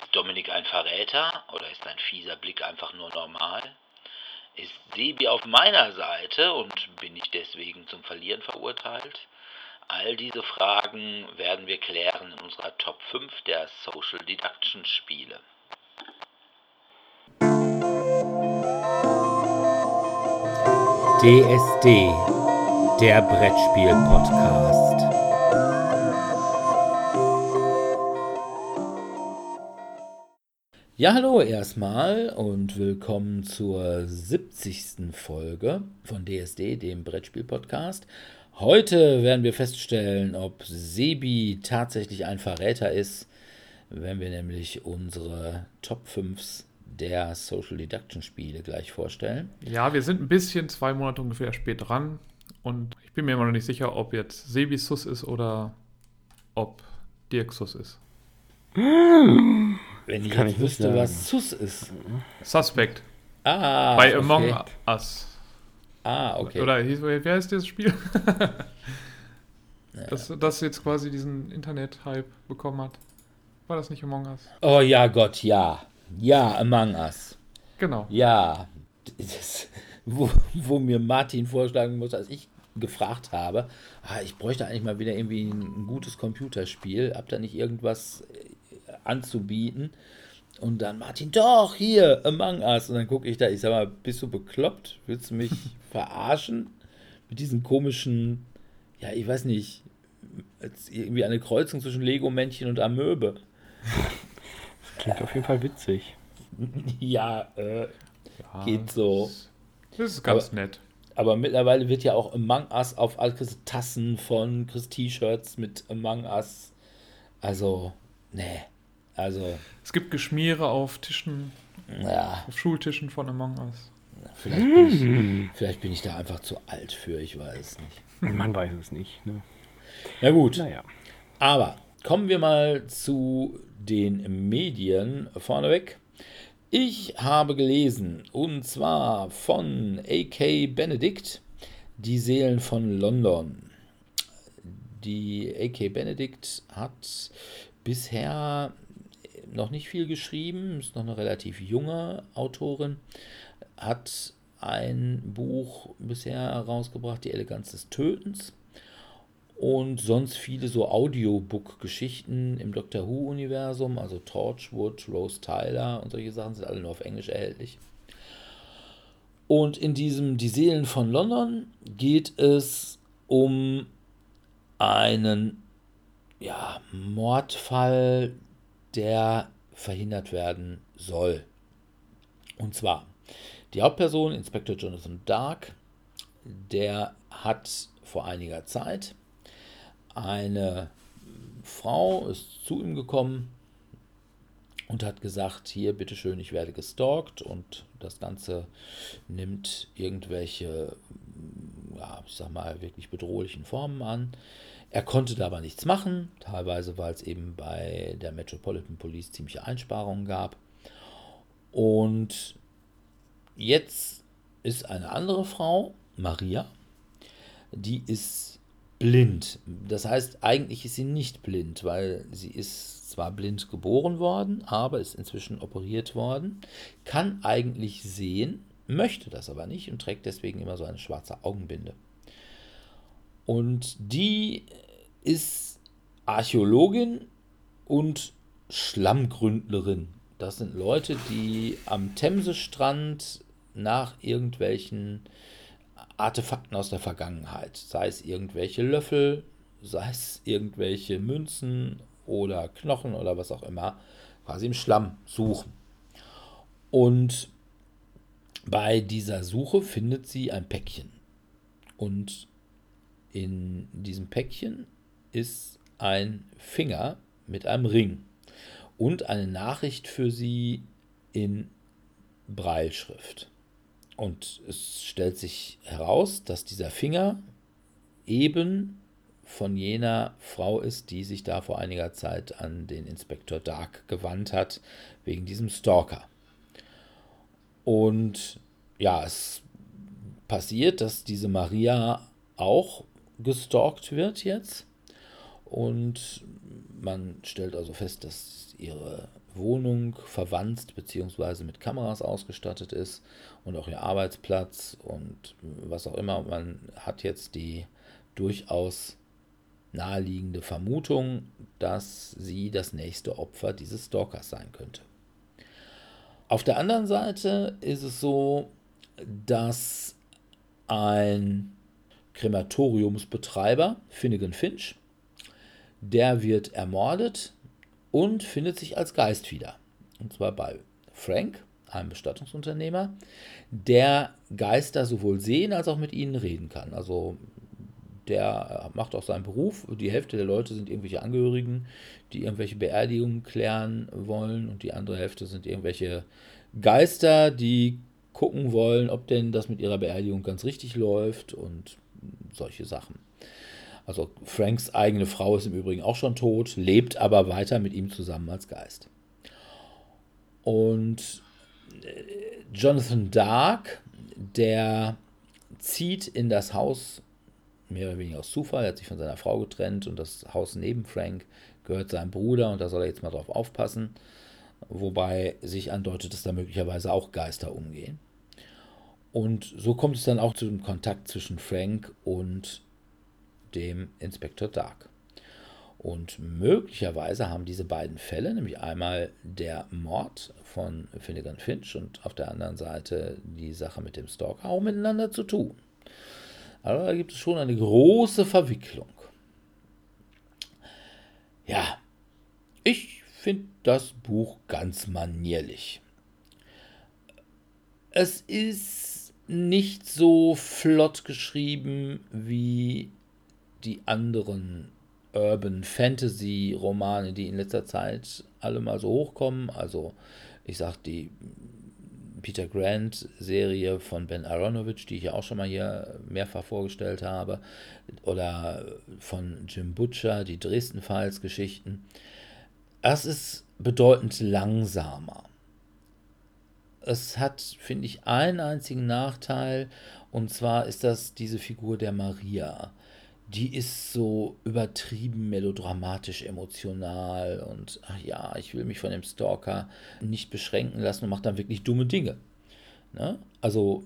Ist Dominik ein Verräter oder ist ein fieser Blick einfach nur normal? Ist Sebi auf meiner Seite und bin ich deswegen zum Verlieren verurteilt? All diese Fragen werden wir klären in unserer Top 5 der Social Deduction Spiele. DSD, der Brettspiel-Podcast. Ja, hallo erstmal und willkommen zur 70. Folge von DSD, dem Brettspiel-Podcast. Heute werden wir feststellen, ob Sebi tatsächlich ein Verräter ist, wenn wir nämlich unsere Top 5 der Social Deduction Spiele gleich vorstellen. Ja, wir sind ein bisschen zwei Monate ungefähr spät dran und ich bin mir immer noch nicht sicher, ob jetzt Sebi Sus ist oder ob Dirk Sus ist. Wenn ich Kann jetzt ich wüsste, was Sus ist. Suspect. Ah, Bei okay. Among Us. Ah, okay. Oder wer heißt das Spiel? das, das jetzt quasi diesen Internet-Hype bekommen hat. War das nicht Among Us? Oh ja, Gott, ja. Ja, Among Us. Genau. Ja. Das, wo, wo mir Martin vorschlagen muss, als ich gefragt habe, ah, ich bräuchte eigentlich mal wieder irgendwie ein, ein gutes Computerspiel. Hab da nicht irgendwas anzubieten? Und dann Martin, doch, hier, Among Us. Und dann gucke ich da, ich sag mal, bist du bekloppt? Willst du mich verarschen? Mit diesen komischen, ja, ich weiß nicht, irgendwie eine Kreuzung zwischen Lego-Männchen und Amöbe. Das klingt auf jeden Fall witzig. ja, äh, ja, geht so. Das ist ganz aber, nett. Aber mittlerweile wird ja auch Among Us auf all Tassen von Chris T-Shirts mit Among Us. Also, nee. Also. Es gibt Geschmiere auf Tischen, ja. auf Schultischen von Among Us. Vielleicht bin, ich, vielleicht bin ich da einfach zu alt für, ich weiß nicht. Man weiß es nicht. Ne? Na gut. Naja. Aber kommen wir mal zu den Medien vorneweg. Ich habe gelesen, und zwar von A.K. Benedict, Die Seelen von London. Die A.K. Benedict hat bisher noch nicht viel geschrieben, ist noch eine relativ junge Autorin, hat ein Buch bisher herausgebracht, Die Eleganz des Tötens. Und sonst viele so Audiobook-Geschichten im Doctor Who-Universum, also Torchwood, Rose Tyler und solche Sachen sind alle nur auf Englisch erhältlich. Und in diesem Die Seelen von London geht es um einen ja, Mordfall, der verhindert werden soll. Und zwar die Hauptperson, Inspektor Jonathan Dark, der hat vor einiger Zeit eine Frau ist zu ihm gekommen und hat gesagt, hier, bitteschön, ich werde gestalkt und das Ganze nimmt irgendwelche, ja, ich sag mal, wirklich bedrohlichen Formen an. Er konnte da aber nichts machen, teilweise weil es eben bei der Metropolitan Police ziemliche Einsparungen gab. Und jetzt ist eine andere Frau, Maria, die ist blind. Das heißt, eigentlich ist sie nicht blind, weil sie ist zwar blind geboren worden, aber ist inzwischen operiert worden, kann eigentlich sehen, möchte das aber nicht und trägt deswegen immer so eine schwarze Augenbinde. Und die ist Archäologin und Schlammgründlerin. Das sind Leute, die am Themsestrand nach irgendwelchen Artefakten aus der Vergangenheit, sei es irgendwelche Löffel, sei es irgendwelche Münzen oder Knochen oder was auch immer, quasi im Schlamm suchen. Und bei dieser Suche findet sie ein Päckchen. Und in diesem Päckchen ist ein Finger mit einem Ring und eine Nachricht für sie in Breilschrift. Und es stellt sich heraus, dass dieser Finger eben von jener Frau ist, die sich da vor einiger Zeit an den Inspektor Dark gewandt hat, wegen diesem Stalker. Und ja, es passiert, dass diese Maria auch gestalkt wird jetzt. Und Man stellt also fest, dass ihre Wohnung verwandt bzw. mit Kameras ausgestattet ist und auch ihr Arbeitsplatz und was auch immer. Man hat jetzt die durchaus naheliegende Vermutung, dass sie das nächste Opfer dieses Stalkers sein könnte. Auf der anderen Seite ist es so, dass ein Krematoriumsbetreiber, Finnegan Finch, der wird ermordet und findet sich als Geist wieder. Und zwar bei Frank, einem Bestattungsunternehmer, der Geister sowohl sehen als auch mit ihnen reden kann. Also der macht auch seinen Beruf. Die Hälfte der Leute sind irgendwelche Angehörigen, die irgendwelche Beerdigungen klären wollen und die andere Hälfte sind irgendwelche Geister, die gucken wollen, ob denn das mit ihrer Beerdigung ganz richtig läuft und solche Sachen. Also Franks eigene Frau ist im Übrigen auch schon tot, lebt aber weiter mit ihm zusammen als Geist. Und äh, Jonathan Dark, der zieht in das Haus mehr oder weniger aus Zufall. Er hat sich von seiner Frau getrennt und das Haus neben Frank gehört seinem Bruder und da soll er jetzt mal drauf aufpassen. Wobei sich andeutet, dass da möglicherweise auch Geister umgehen. Und so kommt es dann auch zu dem Kontakt zwischen Frank und dem Inspektor Dark. Und möglicherweise haben diese beiden Fälle, nämlich einmal der Mord von Finnegan Finch und auf der anderen Seite die Sache mit dem Stalker, auch miteinander zu tun. Aber da gibt es schon eine große Verwicklung. Ja, ich finde das Buch ganz manierlich. Es ist nicht so flott geschrieben wie die anderen Urban Fantasy Romane, die in letzter Zeit alle mal so hochkommen. Also ich sag die Peter Grant Serie von Ben Aronovich, die ich ja auch schon mal hier mehrfach vorgestellt habe, oder von Jim Butcher, die Dresden Files Geschichten. Das ist bedeutend langsamer. Es hat, finde ich, einen einzigen Nachteil, und zwar ist das diese Figur der Maria die ist so übertrieben melodramatisch emotional und ach ja, ich will mich von dem Stalker nicht beschränken lassen und macht dann wirklich dumme Dinge. Ne? Also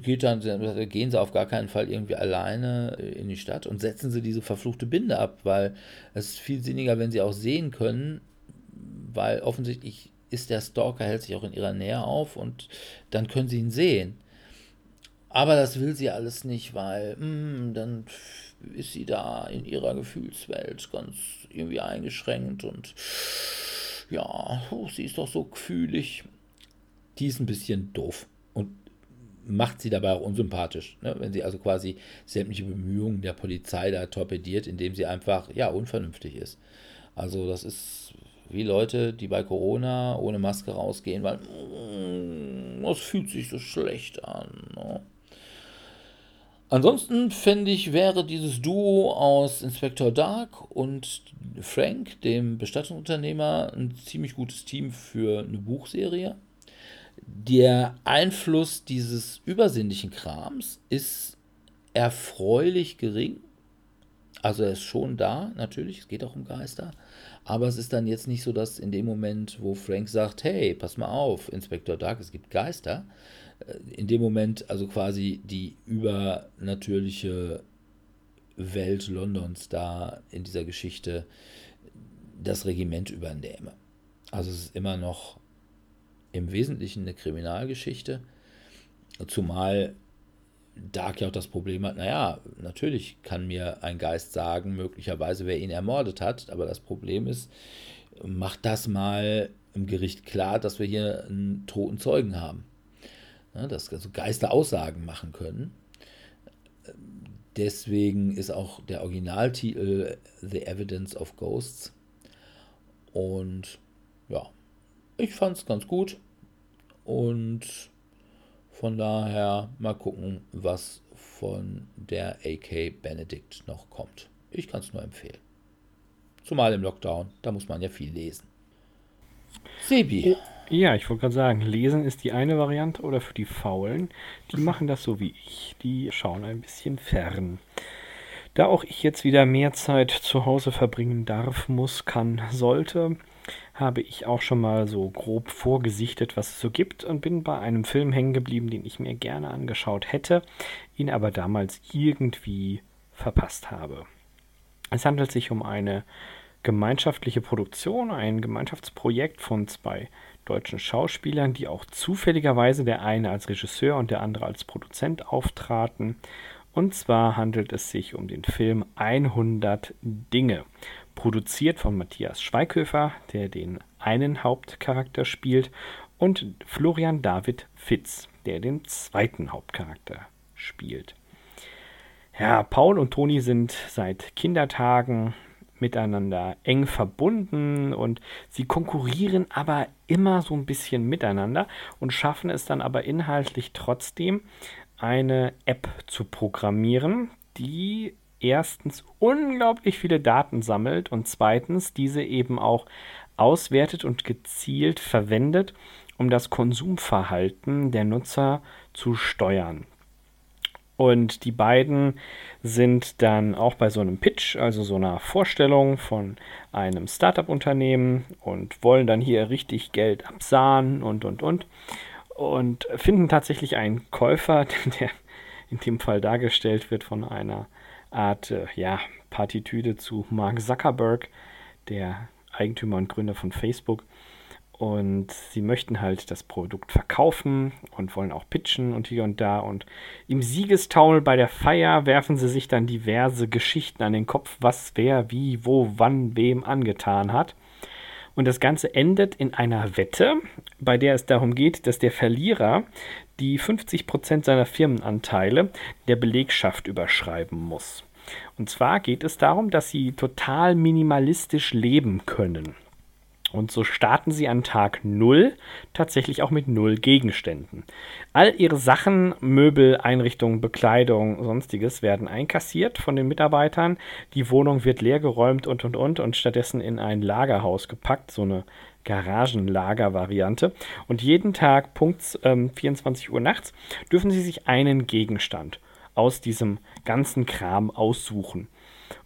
geht dann, gehen sie auf gar keinen Fall irgendwie alleine in die Stadt und setzen sie diese verfluchte Binde ab, weil es ist viel sinniger, wenn sie auch sehen können, weil offensichtlich ist der Stalker, hält sich auch in ihrer Nähe auf und dann können sie ihn sehen. Aber das will sie alles nicht, weil mh, hm, dann ist sie da in ihrer Gefühlswelt ganz irgendwie eingeschränkt und ja, oh, sie ist doch so gefühlig. Die ist ein bisschen doof und macht sie dabei auch unsympathisch, ne? wenn sie also quasi sämtliche Bemühungen der Polizei da torpediert, indem sie einfach ja unvernünftig ist. Also das ist wie Leute, die bei Corona ohne Maske rausgehen, weil mm, das fühlt sich so schlecht an. Ne? Ansonsten fände ich, wäre dieses Duo aus Inspector Dark und Frank, dem Bestattungsunternehmer, ein ziemlich gutes Team für eine Buchserie. Der Einfluss dieses übersinnlichen Krams ist erfreulich gering. Also er ist schon da, natürlich, es geht auch um Geister. Aber es ist dann jetzt nicht so, dass in dem Moment, wo Frank sagt, hey, pass mal auf, Inspector Dark, es gibt Geister, äh, in dem Moment also quasi die übernatürliche Welt Londons da in dieser Geschichte das Regiment übernehme. Also es ist immer noch im Wesentlichen eine Kriminalgeschichte, zumal Dark ja auch das Problem hat, naja, natürlich kann mir ein Geist sagen, möglicherweise wer ihn ermordet hat, aber das Problem ist, macht das mal im Gericht klar, dass wir hier einen toten Zeugen haben ne, dass also Geister Aussagen machen können. Deswegen ist auch der Originaltitel The Evidence of Ghosts. Und ja, ich fand es ganz gut. Und von daher mal gucken, was von der AK Benedict noch kommt. Ich kann es nur empfehlen. Zumal im Lockdown, da muss man ja viel lesen. Sebi. Ja, ich wollte gerade sagen, lesen ist die eine Variante oder für die Faulen. Die machen das so wie ich. Die schauen ein bisschen fern. Da auch ich jetzt wieder mehr Zeit zu Hause verbringen darf, muss, kann, sollte, habe ich auch schon mal so grob vorgesichtet, was es so gibt und bin bei einem Film hängen geblieben, den ich mir gerne angeschaut hätte, ihn aber damals irgendwie verpasst habe. Es handelt sich um eine gemeinschaftliche Produktion, ein Gemeinschaftsprojekt von zwei deutschen Schauspielern, die auch zufälligerweise der eine als Regisseur und der andere als Produzent auftraten. Und zwar handelt es sich um den Film 100 Dinge, produziert von Matthias Schweighöfer, der den einen Hauptcharakter spielt, und Florian David Fitz, der den zweiten Hauptcharakter spielt. Ja, Paul und Toni sind seit Kindertagen miteinander eng verbunden und sie konkurrieren aber immer so ein bisschen miteinander und schaffen es dann aber inhaltlich trotzdem, eine App zu programmieren, die erstens unglaublich viele Daten sammelt und zweitens diese eben auch auswertet und gezielt verwendet, um das Konsumverhalten der Nutzer zu steuern. Und die beiden sind dann auch bei so einem Pitch, also so einer Vorstellung von einem Startup-Unternehmen und wollen dann hier richtig Geld absahnen und, und, und. Und finden tatsächlich einen Käufer, der in dem Fall dargestellt wird von einer Art, äh, ja, Partitüde zu Mark Zuckerberg, der Eigentümer und Gründer von Facebook. Und sie möchten halt das Produkt verkaufen und wollen auch pitchen und hier und da. Und im Siegestaumel bei der Feier werfen sie sich dann diverse Geschichten an den Kopf, was wer, wie, wo, wann, wem angetan hat. Und das Ganze endet in einer Wette, bei der es darum geht, dass der Verlierer die 50% seiner Firmenanteile der Belegschaft überschreiben muss. Und zwar geht es darum, dass sie total minimalistisch leben können. Und so starten sie an Tag 0 tatsächlich auch mit 0 Gegenständen. All ihre Sachen, Möbel, Einrichtungen, Bekleidung, sonstiges werden einkassiert von den Mitarbeitern. Die Wohnung wird leergeräumt und und und und stattdessen in ein Lagerhaus gepackt, so eine Garagenlager-Variante. Und jeden Tag, Punkt ähm, 24 Uhr nachts, dürfen sie sich einen Gegenstand aus diesem ganzen Kram aussuchen.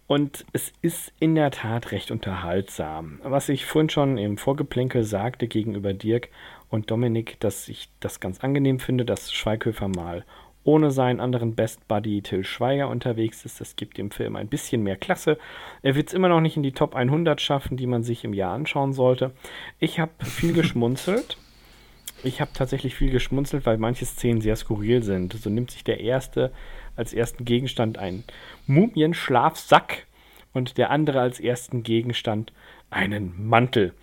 Und es ist in der Tat recht unterhaltsam. Was ich vorhin schon im Vorgeplänkel sagte gegenüber Dirk und Dominik, dass ich das ganz angenehm finde, dass Schweighöfer mal ohne seinen anderen Best Buddy Till Schweiger unterwegs ist. Das gibt dem Film ein bisschen mehr Klasse. Er wird es immer noch nicht in die Top 100 schaffen, die man sich im Jahr anschauen sollte. Ich habe viel geschmunzelt. Ich habe tatsächlich viel geschmunzelt, weil manche Szenen sehr skurril sind. So nimmt sich der erste als ersten Gegenstand einen Mumienschlafsack und der andere als ersten Gegenstand einen Mantel.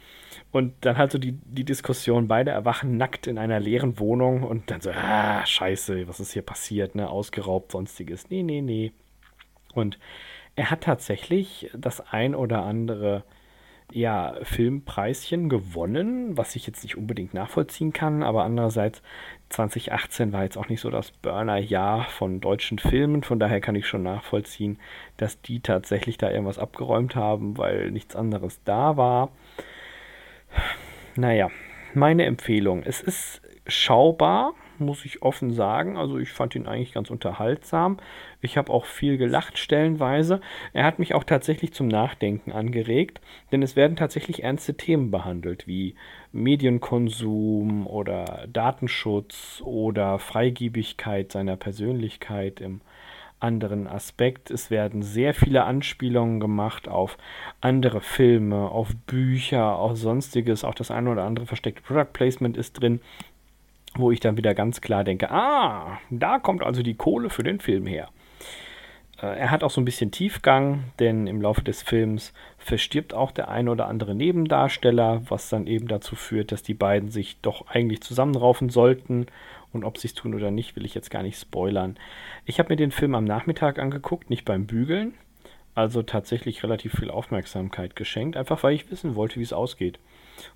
Und dann halt so die, die Diskussion, beide erwachen nackt in einer leeren Wohnung und dann so, ah, scheiße, was ist hier passiert, ne, ausgeraubt, sonstiges. Nee, nee, nee. Und er hat tatsächlich das ein oder andere ja, Filmpreischen gewonnen, was ich jetzt nicht unbedingt nachvollziehen kann, aber andererseits 2018 war jetzt auch nicht so das Burner-Jahr von deutschen Filmen, von daher kann ich schon nachvollziehen, dass die tatsächlich da irgendwas abgeräumt haben, weil nichts anderes da war. Naja, meine Empfehlung, es ist schaubar, muss ich offen sagen. Also ich fand ihn eigentlich ganz unterhaltsam. Ich habe auch viel gelacht stellenweise. Er hat mich auch tatsächlich zum Nachdenken angeregt, denn es werden tatsächlich ernste Themen behandelt, wie Medienkonsum oder Datenschutz oder Freigiebigkeit seiner Persönlichkeit im anderen Aspekt. Es werden sehr viele Anspielungen gemacht auf andere Filme, auf Bücher, auf sonstiges. Auch das eine oder andere versteckte Product Placement ist drin wo ich dann wieder ganz klar denke, ah, da kommt also die Kohle für den Film her. Äh, er hat auch so ein bisschen Tiefgang, denn im Laufe des Films verstirbt auch der ein oder andere Nebendarsteller, was dann eben dazu führt, dass die beiden sich doch eigentlich zusammenraufen sollten. Und ob sie es tun oder nicht, will ich jetzt gar nicht spoilern. Ich habe mir den Film am Nachmittag angeguckt, nicht beim Bügeln. Also tatsächlich relativ viel Aufmerksamkeit geschenkt, einfach weil ich wissen wollte, wie es ausgeht.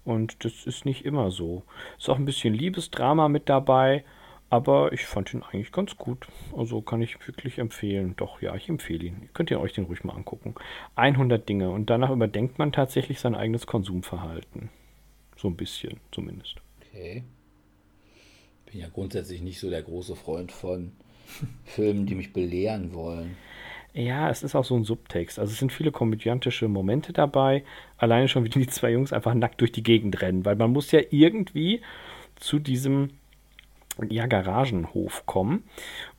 Und das ist nicht immer so. Ist auch ein bisschen Liebesdrama mit dabei, aber ich fand ihn eigentlich ganz gut. Also kann ich wirklich empfehlen. Doch, ja, ich empfehle ihn. Ihr könnt ihr euch den ruhig mal angucken. 100 Dinge und danach überdenkt man tatsächlich sein eigenes Konsumverhalten. So ein bisschen zumindest. Okay. Bin ja grundsätzlich nicht so der große Freund von Filmen, die mich belehren wollen. Ja, es ist auch so ein Subtext. Also es sind viele komödiantische Momente dabei. Alleine schon, wie die zwei Jungs einfach nackt durch die Gegend rennen, weil man muss ja irgendwie zu diesem ja, Garagenhof kommen.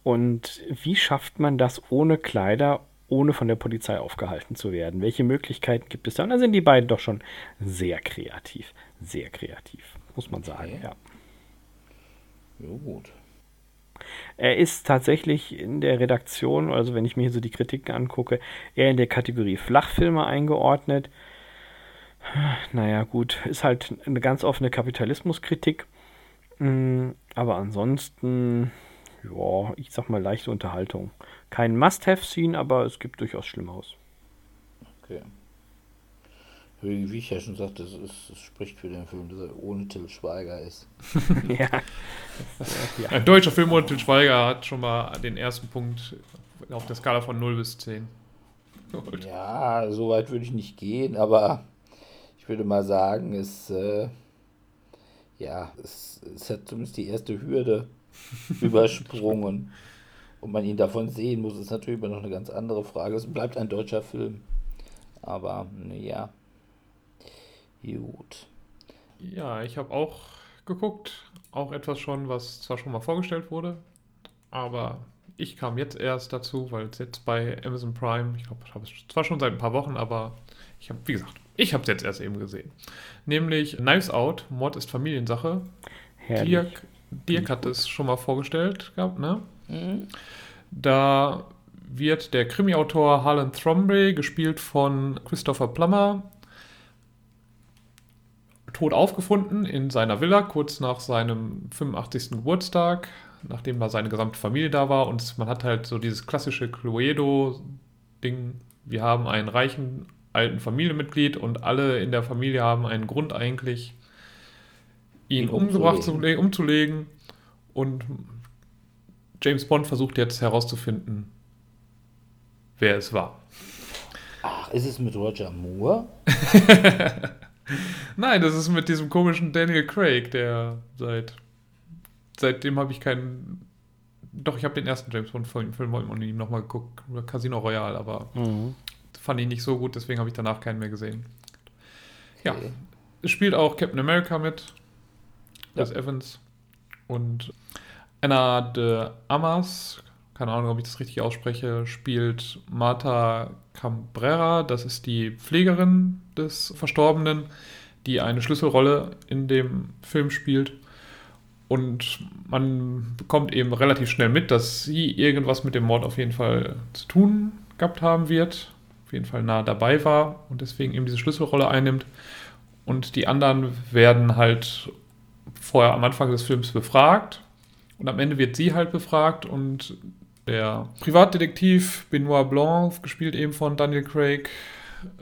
Und wie schafft man das ohne Kleider, ohne von der Polizei aufgehalten zu werden? Welche Möglichkeiten gibt es da? Und da sind die beiden doch schon sehr kreativ. Sehr kreativ, muss man sagen, Okay. ja. Ja, gut. Er ist tatsächlich in der Redaktion, also wenn ich mir hier so die Kritiken angucke, eher in der Kategorie Flachfilme eingeordnet. Naja, gut, ist halt eine ganz offene Kapitalismuskritik. Mm, Aber ansonsten, ja, ich sag mal leichte Unterhaltung. Kein Must-Have-Scene, aber es gibt durchaus Schlimmeres. Okay. Wie wie ich ja schon sagte, es, ist, es spricht für den Film, dass er ohne Till Schweiger ist. ja. Ein deutscher Film und Til Schweiger hat schon mal den ersten Punkt auf der Skala von 0 bis 10. geholt. Ja, so weit würde ich nicht gehen, aber ich würde mal sagen, es, äh, ja, es, es hat zumindest die erste Hürde übersprungen. Und man ihn davon sehen muss, ist natürlich immer noch eine ganz andere Frage. Es bleibt ein deutscher Film. Aber, ja. Gut. Ja, ich habe auch geguckt. Auch etwas schon, was zwar schon mal vorgestellt wurde, aber ich kam jetzt erst dazu, weil es jetzt bei Amazon Prime, ich glaube, ich habe es zwar schon seit ein paar Wochen, aber ich habe, wie gesagt, ich habe es jetzt erst eben gesehen. Nämlich Knives Out, Mord ist Familiensache. Herrlich. Dirk, Dirk hat es schon mal vorgestellt gehabt, ne? Mhm. Da wird der Krimi-Autor Harlan Thrombey, gespielt von Christopher Plummer, tot aufgefunden in seiner Villa, kurz nach seinem 85. Geburtstag, nachdem da seine gesamte Familie da war. Und man hat halt so dieses klassische Cluedo-Ding. Wir haben einen reichen alten Familienmitglied und alle in der Familie haben einen Grund eigentlich, ihn Ihn umgebracht zu, umzulegen. umzulegen. Und James Bond versucht jetzt herauszufinden, wer es war. Ach, ist es mit Roger Moore? Nein, das ist mit diesem komischen Daniel Craig, der seit seitdem habe ich keinen. Doch, ich habe den ersten James Bond Film von ihm nochmal geguckt, Casino Royale, aber Mhm. fand ich nicht so gut, deswegen habe ich danach keinen mehr gesehen. Ja, Okay. es spielt auch Captain America mit, Chris Ja. Evans und Anna de Amas, keine Ahnung, ob ich das richtig ausspreche, spielt Marta Cambrera, das ist die Pflegerin des Verstorbenen, die eine Schlüsselrolle in dem Film spielt. Und man bekommt eben relativ schnell mit, dass sie irgendwas mit dem Mord auf jeden Fall zu tun gehabt haben wird, auf jeden Fall nah dabei war und deswegen eben diese Schlüsselrolle einnimmt. Und die anderen werden halt vorher am Anfang des Films befragt und am Ende wird sie halt befragt und der Privatdetektiv Benoit Blanc, gespielt eben von Daniel Craig,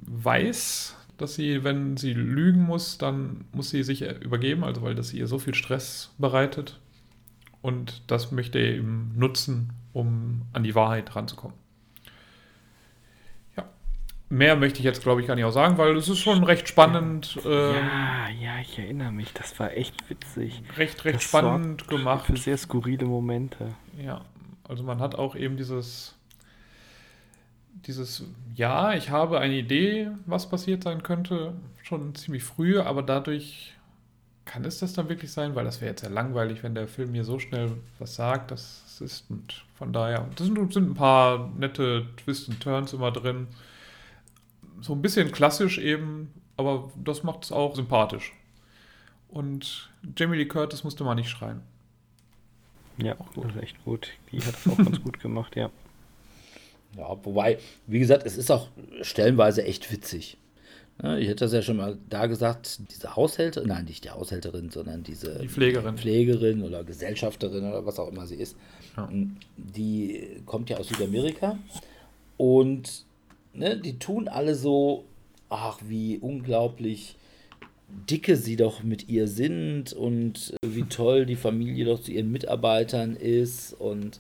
weiß, dass sie, wenn sie lügen muss, dann muss sie sich übergeben, also weil das ihr so viel Stress bereitet. Und das möchte er eben nutzen, um an die Wahrheit ranzukommen. Ja. Mehr möchte ich jetzt, glaube ich, gar nicht auch sagen, weil es ist schon recht spannend, ähm, Ja, ja, ich erinnere mich. Das war echt witzig. recht, recht Das spannend gemacht. Für sehr skurrile Momente. Ja, also man hat auch eben dieses, dieses, ja, ich habe eine Idee, was passiert sein könnte, schon ziemlich früh, aber dadurch kann es das dann wirklich sein, weil das wäre jetzt ja langweilig, wenn der Film mir so schnell was sagt, dass es ist. Und von daher, das sind, sind ein paar nette Twists und Turns immer drin. So ein bisschen klassisch eben, aber das macht es auch sympathisch. Und Jamie Lee Curtis musste mal nicht schreien. Ja, das ist echt gut. Die hat das auch ganz gut gemacht, ja. Ja, wobei, wie gesagt, es ist auch stellenweise echt witzig. Ja, ich hätte das ja schon mal da gesagt, diese Haushälterin, nein, nicht die Haushälterin, sondern diese Die Pflegerin. Pflegerin oder Gesellschafterin oder was auch immer sie ist, Ja. die kommt ja aus Südamerika und ne, die tun alle so, ach, wie unglaublich dicke sie doch mit ihr sind und wie toll die Familie doch zu ihren Mitarbeitern ist und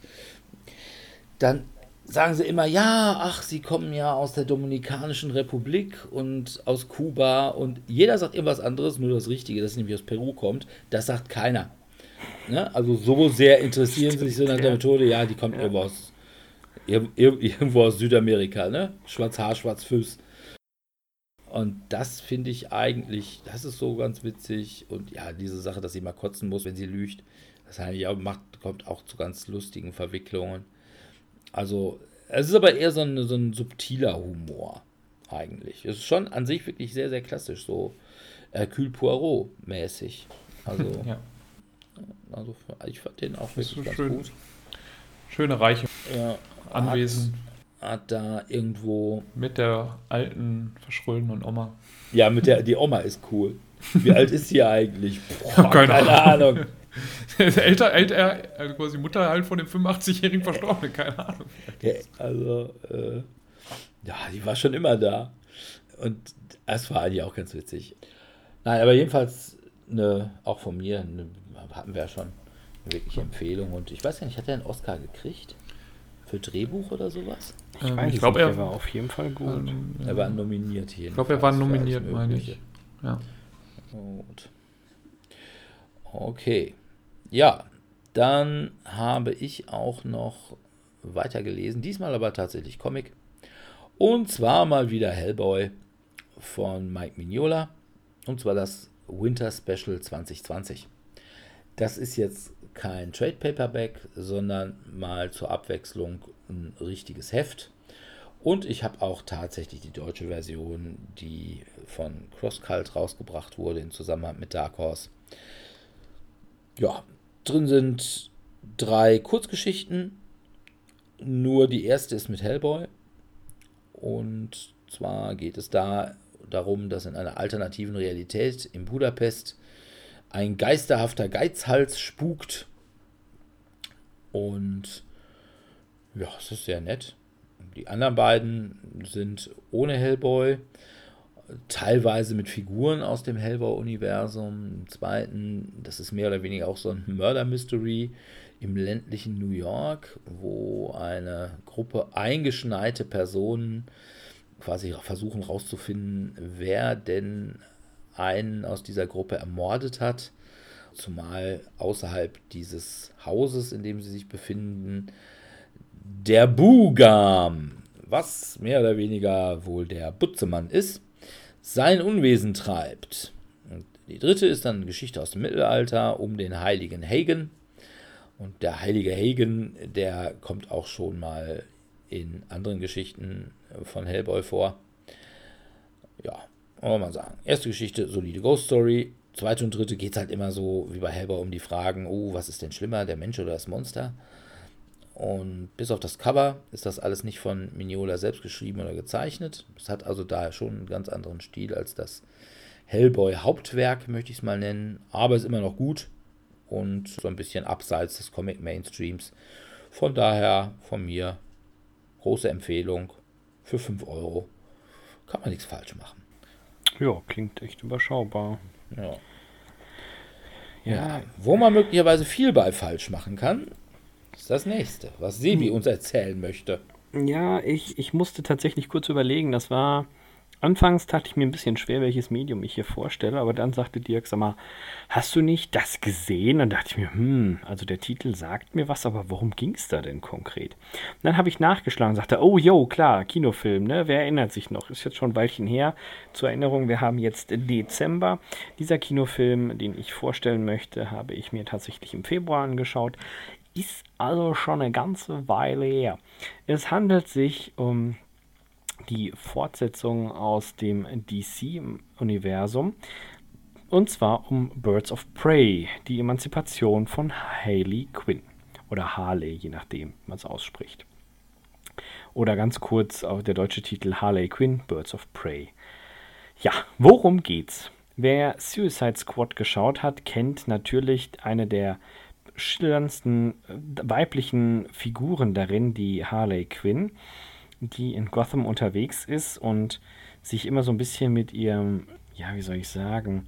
dann sagen sie immer, ja, ach, sie kommen ja aus der Dominikanischen Republik und aus Kuba und jeder sagt irgendwas anderes, nur das Richtige, das nämlich aus Peru kommt, das sagt keiner. Ne? Also so sehr interessieren sie sich so nach der Methode, ja, die kommt Ja. irgendwo aus Ir ir irgendwo aus Südamerika, ne? Schwarz Haar, schwarz Fuß. Und das finde ich eigentlich, das ist so ganz witzig. Und ja, diese Sache, dass sie mal kotzen muss, wenn sie lügt, das eigentlich auch macht, kommt auch zu ganz lustigen Verwicklungen. Also, es ist aber eher so ein, so ein subtiler Humor, eigentlich. Es ist schon an sich wirklich sehr, sehr klassisch, so Hercule Poirot-mäßig. Also, Ja. also, ich fand den auch Das wirklich ganz schön. gut. Schöne Reiche Ja, Anwesen Hat, da irgendwo. mit der alten, verschrullenen Oma. Ja, mit der. Die Oma ist cool. Wie alt ist sie eigentlich? Boah, Keine keine Ahnung. älter, älter, also quasi Mutter halt von dem 85-jährigen Verstorbenen, keine Ahnung. Also, äh, ja, die war schon immer da. Und das war eigentlich auch ganz witzig. Nein, aber jedenfalls, eine, auch von mir, eine, hatten wir ja schon eine wirkliche Empfehlung. Und ich weiß ja nicht, hat er einen Oscar gekriegt? Für Drehbuch oder sowas? Ich Ähm, ich es glaub, nicht, er- war auf jeden Fall gut. Ähm, Er war nominiert hier. ich glaube, er war nominiert, meine ich. Ja. Gut. Okay. Ja, dann habe ich auch noch weitergelesen, diesmal aber tatsächlich Comic. Und zwar mal wieder Hellboy von Mike Mignola. Und zwar das Winter Special 2020. Das ist jetzt kein Trade Paperback, sondern mal zur Abwechslung ein richtiges Heft. Und ich habe auch tatsächlich die deutsche Version, die von CrossCult rausgebracht wurde in Zusammenhang mit Dark Horse. Ja, drin sind drei Kurzgeschichten. Nur die erste ist mit Hellboy. Und zwar geht es da darum, dass in einer alternativen Realität in Budapest ein geisterhafter Geizhals spukt. Und ja, es ist sehr nett. Die anderen beiden sind ohne Hellboy, teilweise mit Figuren aus dem Hellboy-Universum. Im zweiten, das ist mehr oder weniger auch so ein Murder-Mystery im ländlichen New York, wo eine Gruppe eingeschneite Personen quasi versuchen herauszufinden, wer denn einen aus dieser Gruppe ermordet hat. Zumal außerhalb dieses Hauses, in dem sie sich befinden, der Bugam, was mehr oder weniger wohl der Butzemann ist, sein Unwesen treibt. Die dritte ist dann eine Geschichte aus dem Mittelalter um den heiligen Hagen. Und der heilige Hagen, der kommt auch schon mal in anderen Geschichten von Hellboy vor. Ja, wollen wir mal sagen. Erste Geschichte, solide Ghost Story. Zweite und dritte geht es halt immer so wie bei Hellboy um die Fragen, oh, was ist denn schlimmer, der Mensch oder das Monster? Und bis auf das Cover ist das alles nicht von Mignola selbst geschrieben oder gezeichnet. Es hat also daher schon einen ganz anderen Stil als das Hellboy-Hauptwerk, möchte ich es mal nennen. Aber ist immer noch gut und so ein bisschen abseits des Comic-Mainstreams. Von daher von mir große Empfehlung für 5 Euro. Kann man nichts falsch machen. Ja, klingt echt überschaubar. Ja. Ja, wo man möglicherweise viel bei falsch machen kann, ist das nächste, was Sebi uns erzählen möchte. Ja, ich, ich musste tatsächlich kurz überlegen. Das war. Anfangs tat ich mir ein bisschen schwer, welches Medium ich hier vorstelle, aber dann sagte Dirk, sag mal, hast du nicht das gesehen? Dann dachte ich mir, hm, also der Titel sagt mir was, aber worum ging es da denn konkret? Und dann habe ich nachgeschlagen und sagte, oh, jo, klar, Kinofilm, ne? Wer erinnert sich noch? Ist jetzt schon ein Weilchen her. Zur Erinnerung, wir haben jetzt Dezember. Dieser Kinofilm, den ich vorstellen möchte, habe ich mir tatsächlich im Februar angeschaut. Ist also schon eine ganze Weile her. Es handelt sich um die Fortsetzung aus dem DC-Universum. Und zwar um Birds of Prey, die Emanzipation von Hayley Quinn. Oder Harley, je nachdem, wie man es ausspricht. Oder ganz kurz auch der deutsche Titel Harley Quinn, Birds of Prey. Ja, worum geht's? Wer Suicide Squad geschaut hat, kennt natürlich eine der schillerndsten äh, weiblichen Figuren darin, die Harley Quinn, die in Gotham unterwegs ist und sich immer so ein bisschen mit ihrem, ja, wie soll ich sagen,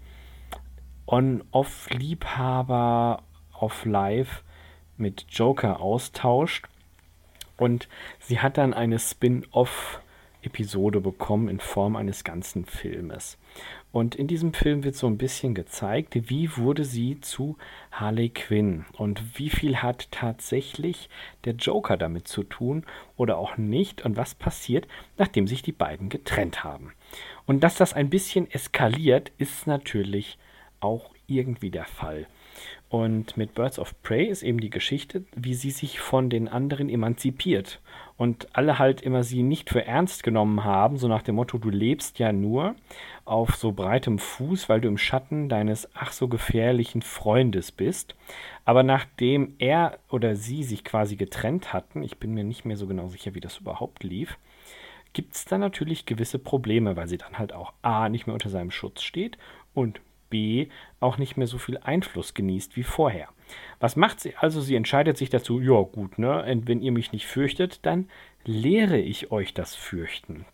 On-Off-Liebhaber auf Live mit Joker austauscht. Und sie hat dann eine Spin-off-Episode bekommen in Form eines ganzen Filmes. Und in diesem Film wird so ein bisschen gezeigt, wie wurde sie zu Harley Quinn und wie viel hat tatsächlich der Joker damit zu tun oder auch nicht und was passiert, nachdem sich die beiden getrennt haben. Und dass das ein bisschen eskaliert, ist natürlich auch irgendwie der Fall. Und mit Birds of Prey ist eben die Geschichte, wie sie sich von den anderen emanzipiert. Und alle halt immer sie nicht für ernst genommen haben, so nach dem Motto, du lebst ja nur auf so breitem Fuß, weil du im Schatten deines ach so gefährlichen Freundes bist. Aber nachdem er oder sie sich quasi getrennt hatten, ich bin mir nicht mehr so genau sicher, wie das überhaupt lief, gibt es dann natürlich gewisse Probleme, weil sie dann halt auch A nicht mehr unter seinem Schutz steht und B auch nicht mehr so viel Einfluss genießt wie vorher. Was macht sie also? Sie entscheidet sich dazu, ja gut, ne, wenn ihr mich nicht fürchtet, dann lehre ich euch das Fürchten.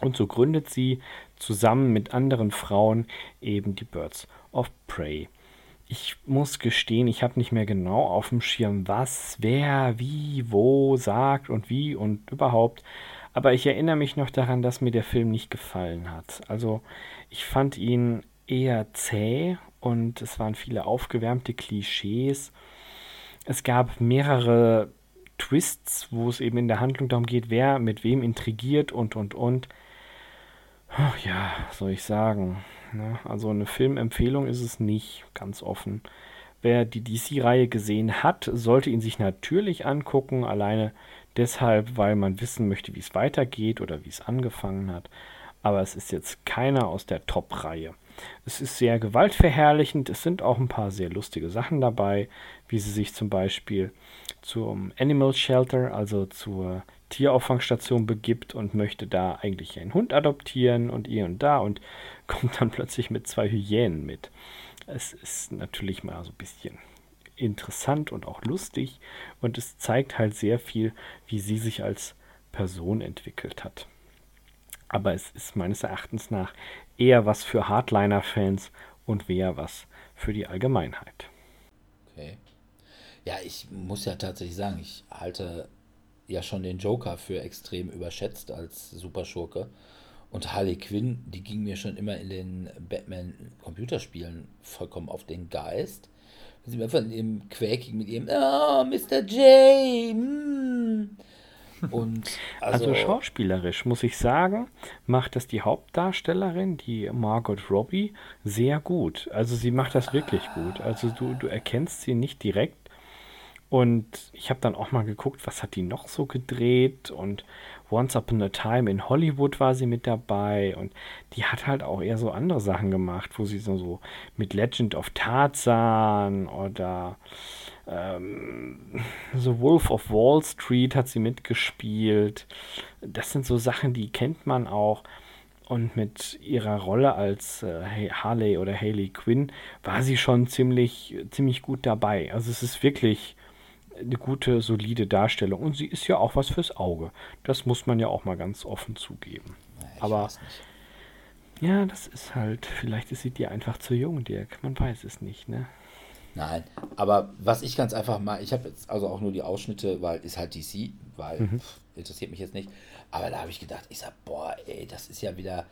Und so gründet sie zusammen mit anderen Frauen eben die Birds of Prey. Ich muss gestehen, ich habe nicht mehr genau auf dem Schirm, was, wer, wie, wo sagt und wie und überhaupt. Aber ich erinnere mich noch daran, dass mir der Film nicht gefallen hat. Also ich fand ihn eher zäh und es waren viele aufgewärmte Klischees. Es gab mehrere Twists, wo es eben in der Handlung darum geht, wer mit wem intrigiert und und und. Ja, soll ich sagen. Ne? Also eine Filmempfehlung ist es nicht, ganz offen. Wer die DC-Reihe gesehen hat, sollte ihn sich natürlich angucken, alleine deshalb, weil man wissen möchte, wie es weitergeht oder wie es angefangen hat. Aber es ist jetzt keiner aus der Top-Reihe. Es ist sehr gewaltverherrlichend. Es sind auch ein paar sehr lustige Sachen dabei, wie sie sich zum Beispiel zum Animal Shelter, also zur Tierauffangstation begibt und möchte da eigentlich einen Hund adoptieren und ihr und da und kommt dann plötzlich mit zwei Hyänen mit. Es ist natürlich mal so ein bisschen interessant und auch lustig und es zeigt halt sehr viel, wie sie sich als Person entwickelt hat. Aber es ist meines Erachtens nach eher was für Hardliner-Fans und eher was für die Allgemeinheit. Okay. Ja, ich muss ja tatsächlich sagen, ich halte ja schon den Joker für extrem überschätzt als Superschurke. Und Harley Quinn, die ging mir schon immer in den Batman-Computerspielen vollkommen auf den Geist. Sie mir von ihrem Quäking mit ihrem Oh, Mr. J. Mm. Und also, also, schauspielerisch muss ich sagen, macht das die Hauptdarstellerin, die Margot Robbie, sehr gut. Also sie macht das wirklich gut. Also du, du erkennst sie nicht direkt. Und ich habe dann auch mal geguckt, was hat die noch so gedreht und Once Upon a Time in Hollywood war sie mit dabei und die hat halt auch eher so andere Sachen gemacht, wo sie so, so mit Legend of Tarzan oder ähm, The Wolf of Wall Street hat sie mitgespielt. Das sind so Sachen, die kennt man auch. Und mit ihrer Rolle als äh, Harley oder Haley Quinn war sie schon ziemlich, ziemlich gut dabei. Also es ist wirklich eine gute, solide Darstellung. Und sie ist ja auch was fürs Auge. Das muss man ja auch mal ganz offen zugeben. Ja, Aber ja, das ist halt, vielleicht ist sie dir einfach zu jung, Dirk. Man weiß es nicht, ne? Nein, aber was ich ganz einfach mal, ich habe jetzt also auch nur die Ausschnitte, weil ist halt DC, weil mhm. pff, interessiert mich jetzt nicht. Aber da habe ich gedacht, ich sag, boah, ey, das ist ja wieder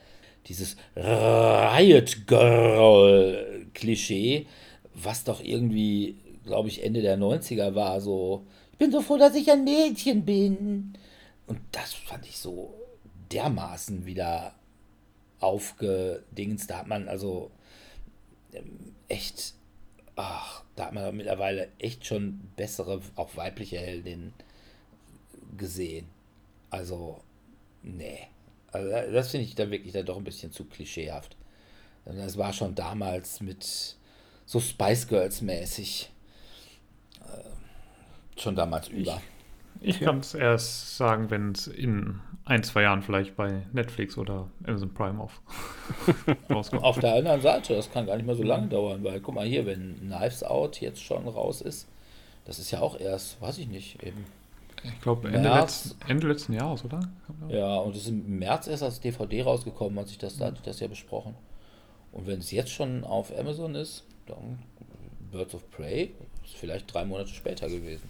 dieses Riot Girl Klischee, was doch irgendwie, glaube ich, Ende der 90er war, so, ich bin so froh, dass ich ein Mädchen bin. Und das fand ich so dermaßen wieder aufgedingst. Da hat man also ähm, echt ach, da hat man mittlerweile echt schon bessere, auch weibliche Heldinnen gesehen. Also, nee. Also das finde ich dann wirklich dann doch ein bisschen zu klischeehaft. Das war schon damals mit so Spice Girls mäßig äh, schon damals über. Ich, ich kann es erst sagen, wenn es in ein, zwei Jahren vielleicht bei Netflix oder Amazon Prime auf rauskommt. Auf der anderen Seite, das kann gar nicht mal so lange dauern, weil guck mal hier, wenn Knives Out jetzt schon raus ist, das ist ja auch erst, weiß ich nicht, eben. Ich glaube Ende, Letz-, Ende letzten Jahres, oder? Ja, und es ist im März erst als DVD rausgekommen, hat sich das, mhm. das ja besprochen. Und wenn es jetzt schon auf Amazon ist, dann Birds of Prey ist vielleicht drei Monate später gewesen.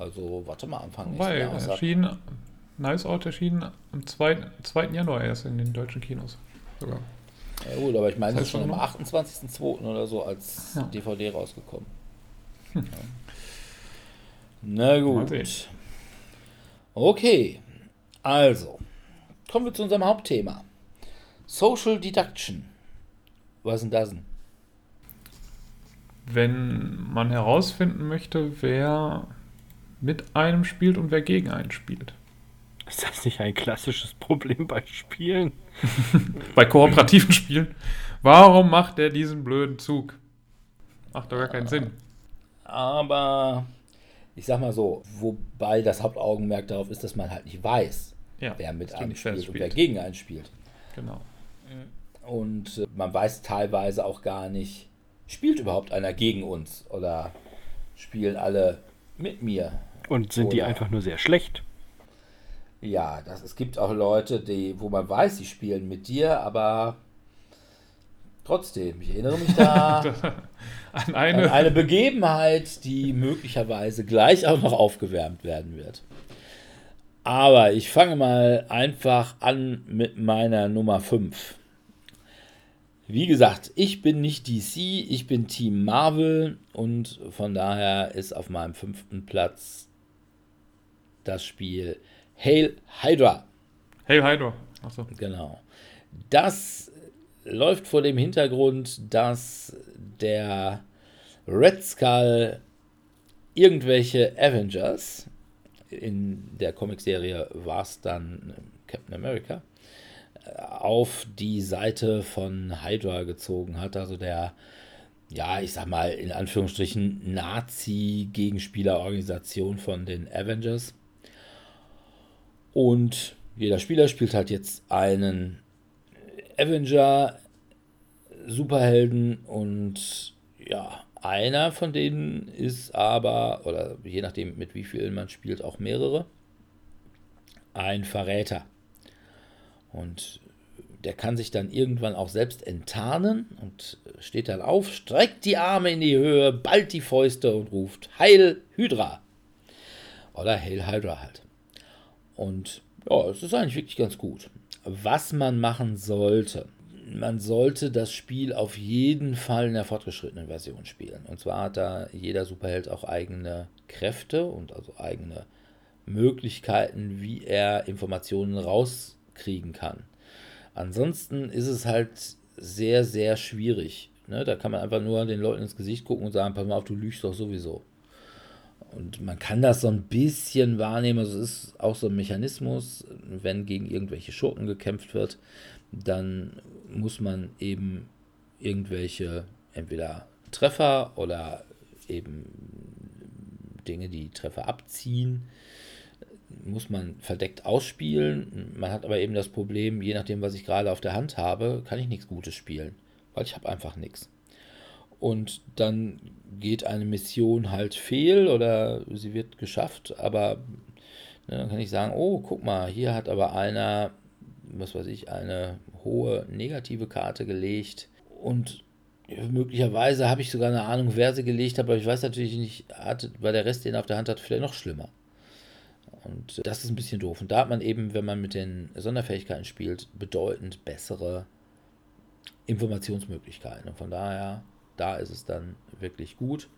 Also, warte mal, Anfang nächsten Jahres. Erschien, Nice Out erschienen am 2. 2. Januar erst in den deutschen Kinos. Sogar. Ja gut, aber ich meine, Das das ist schon am schon 28.02. oder so als Ja. DVD rausgekommen. Ja. Na gut. Okay, also, kommen wir zu unserem Hauptthema. Social Deduction. Was denn das denn? Wenn man herausfinden möchte, wer mit einem spielt und wer gegen einen spielt. Ist das nicht ein klassisches Problem bei Spielen? Bei kooperativen Spielen. Warum macht er diesen blöden Zug? Macht doch gar keinen Sinn. Aber ich sag mal so, wobei das Hauptaugenmerk darauf ist, dass man halt nicht weiß, Ja, wer mit einem spielt und wer gegen einen spielt. Genau. Und äh, man weiß teilweise auch gar nicht, spielt überhaupt einer gegen uns oder spielen alle mit mir. Und sind die Oder- einfach nur sehr schlecht? Ja, das, es gibt auch Leute, die, wo man weiß, sie spielen mit dir, aber trotzdem, ich erinnere mich da An an eine. eine Begebenheit, die möglicherweise gleich auch noch aufgewärmt werden wird. Aber ich fange mal einfach an mit meiner Nummer 5. Wie gesagt, ich bin nicht DC, ich bin Team Marvel und von daher ist auf meinem fünften Platz das Spiel Hail Hydra. Hey Hydra. Achso. Genau. Das läuft vor dem Hintergrund, dass der Red Skull irgendwelche Avengers, in der Comicserie war es dann Captain America, auf die Seite von Hydra gezogen hat. Also der, ja, ich sag mal, in Anführungsstrichen Nazi-Gegenspielerorganisation von den Avengers. Und jeder Spieler spielt halt jetzt einen Avenger, Superhelden und ja, einer von denen ist aber, oder je nachdem mit wie vielen man spielt, auch mehrere, ein Verräter. Und der kann sich dann irgendwann auch selbst enttarnen und steht dann auf, streckt die Arme in die Höhe, ballt die Fäuste und ruft Heil Hydra. Oder Hail Hydra halt. Und ja, es ist eigentlich wirklich ganz gut. Was man machen sollte, man sollte das Spiel auf jeden Fall in der fortgeschrittenen Version spielen. Und zwar hat da jeder Superheld auch eigene Kräfte und also eigene Möglichkeiten, wie er Informationen rauskriegen kann. Ansonsten ist es halt sehr, sehr schwierig. Ne? Da kann man einfach nur den Leuten ins Gesicht gucken und sagen, pass mal auf, du lügst doch sowieso. Und man kann das so ein bisschen wahrnehmen. Also es ist auch so ein Mechanismus, wenn gegen irgendwelche Schurken gekämpft wird, dann muss man eben irgendwelche entweder Treffer oder eben Dinge, die Treffer abziehen, muss man verdeckt ausspielen. Man hat aber eben das Problem, je nachdem, was ich gerade auf der Hand habe, kann ich nichts Gutes spielen, weil ich habe einfach nichts. Und dann geht eine Mission halt fehl oder sie wird geschafft, aber ne, dann kann ich sagen, oh, guck mal, hier hat aber einer, was weiß ich, eine hohe negative Karte gelegt und möglicherweise habe ich sogar eine Ahnung, wer sie gelegt hat, aber ich weiß natürlich nicht, hat, weil der Rest den er auf der Hand hat, vielleicht noch schlimmer. Und das ist ein bisschen doof. Und da hat man eben, wenn man mit den Sonderfähigkeiten spielt, bedeutend bessere Informationsmöglichkeiten. Und von daher, da ist es dann wirklich gut.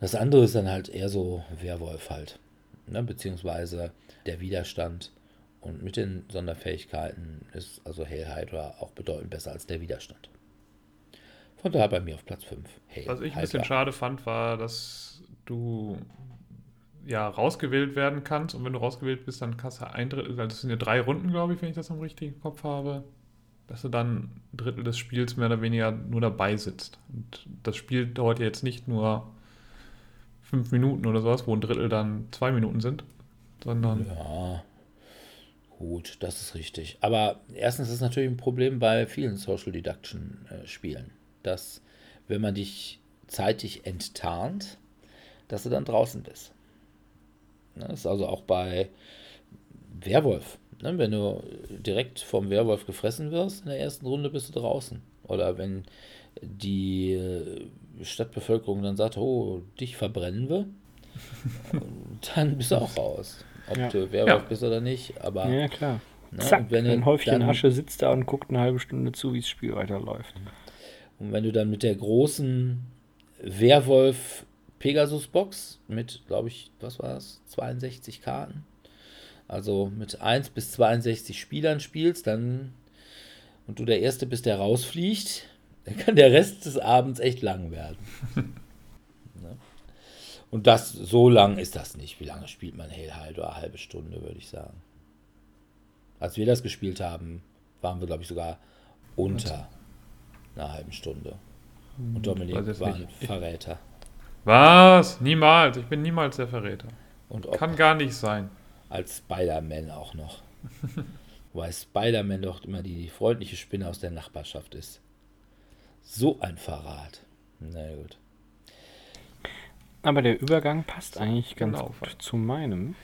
Das andere ist dann halt eher so Werwolf halt. Ne? Beziehungsweise der Widerstand. Und mit den Sonderfähigkeiten ist also Hail Hydra auch bedeutend besser als der Widerstand. Von daher bei mir auf Platz 5. Hail Was ich ein Hydra. bisschen schade fand, war, dass du ja rausgewählt werden kannst und wenn du rausgewählt bist, dann kannst du ein Drittel, also das sind ja drei Runden, glaube ich, wenn ich das im richtigen Kopf habe, dass du dann ein Drittel des Spiels mehr oder weniger nur dabei sitzt. Und das Spiel dauert ja jetzt nicht nur fünf Minuten oder sowas, wo ein Drittel dann zwei Minuten sind, sondern Ja, gut, das ist richtig. Aber erstens ist es natürlich ein Problem bei vielen Social Deduction äh, Spielen, dass wenn man dich zeitig enttarnt, dass du dann draußen bist. Ne, Das ist also auch bei Werwolf. Ne? Wenn du direkt vom Werwolf gefressen wirst, in der ersten Runde bist du draußen. Oder wenn die äh, Stadtbevölkerung dann sagt, oh, dich verbrennen wir, dann bist du auch raus. Ob Ja. du Werwolf Ja. bist oder nicht, aber Ja, klar. Ne? Zack, wenn ein Häufchen dann- Asche sitzt da und guckt eine halbe Stunde zu, wie das Spiel weiterläuft. Und wenn du dann mit der großen Werwolf Pegasus Box mit, glaube ich, was war das? 62 Karten. Also mit 1 bis 62 Spielern spielst, dann und du der Erste bist, der rausfliegt, dann kann der Rest des Abends echt lang werden. ne? Und das, so lang ist das nicht. Wie lange spielt man Hail Hydra? Eine halbe Stunde, würde ich sagen. Als wir das gespielt haben, waren wir, glaube ich, sogar unter einer halben Stunde. Und Dominik war ein Verräter. Was? Niemals. Ich bin niemals der Verräter. Kann gar nicht sein. Als Spider-Man auch noch. Wobei Spider-Man doch immer die freundliche Spinne aus der Nachbarschaft ist. So ein Verrat. Na gut. Aber der Übergang passt eigentlich ganz Genau. gut zu meinem.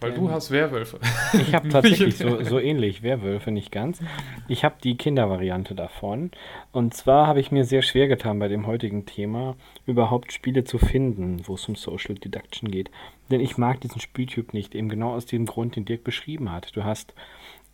Weil du hast Werwölfe. Ich habe tatsächlich so, so ähnlich Werwölfe, nicht ganz. Ich habe die Kindervariante davon. Und zwar habe ich mir sehr schwer getan bei dem heutigen Thema, überhaupt Spiele zu finden, wo es um Social Deduction geht. Denn ich mag diesen Spieltyp nicht, eben genau aus dem Grund, den Dirk beschrieben hat. Du hast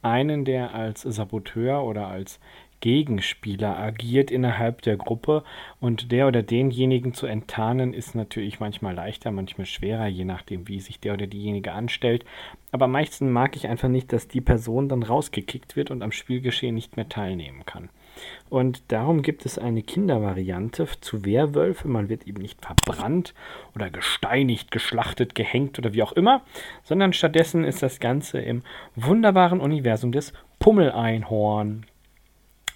einen, der als Saboteur oder als Gegenspieler agiert innerhalb der Gruppe und der oder denjenigen zu enttarnen ist natürlich manchmal leichter, manchmal schwerer, je nachdem, wie sich der oder diejenige anstellt. Aber am meisten mag ich einfach nicht, dass die Person dann rausgekickt wird und am Spielgeschehen nicht mehr teilnehmen kann. Und darum gibt es eine Kindervariante zu Werwölfe. Man wird eben nicht verbrannt oder gesteinigt, geschlachtet, gehängt oder wie auch immer, sondern stattdessen ist das Ganze im wunderbaren Universum des Pummeleinhorn.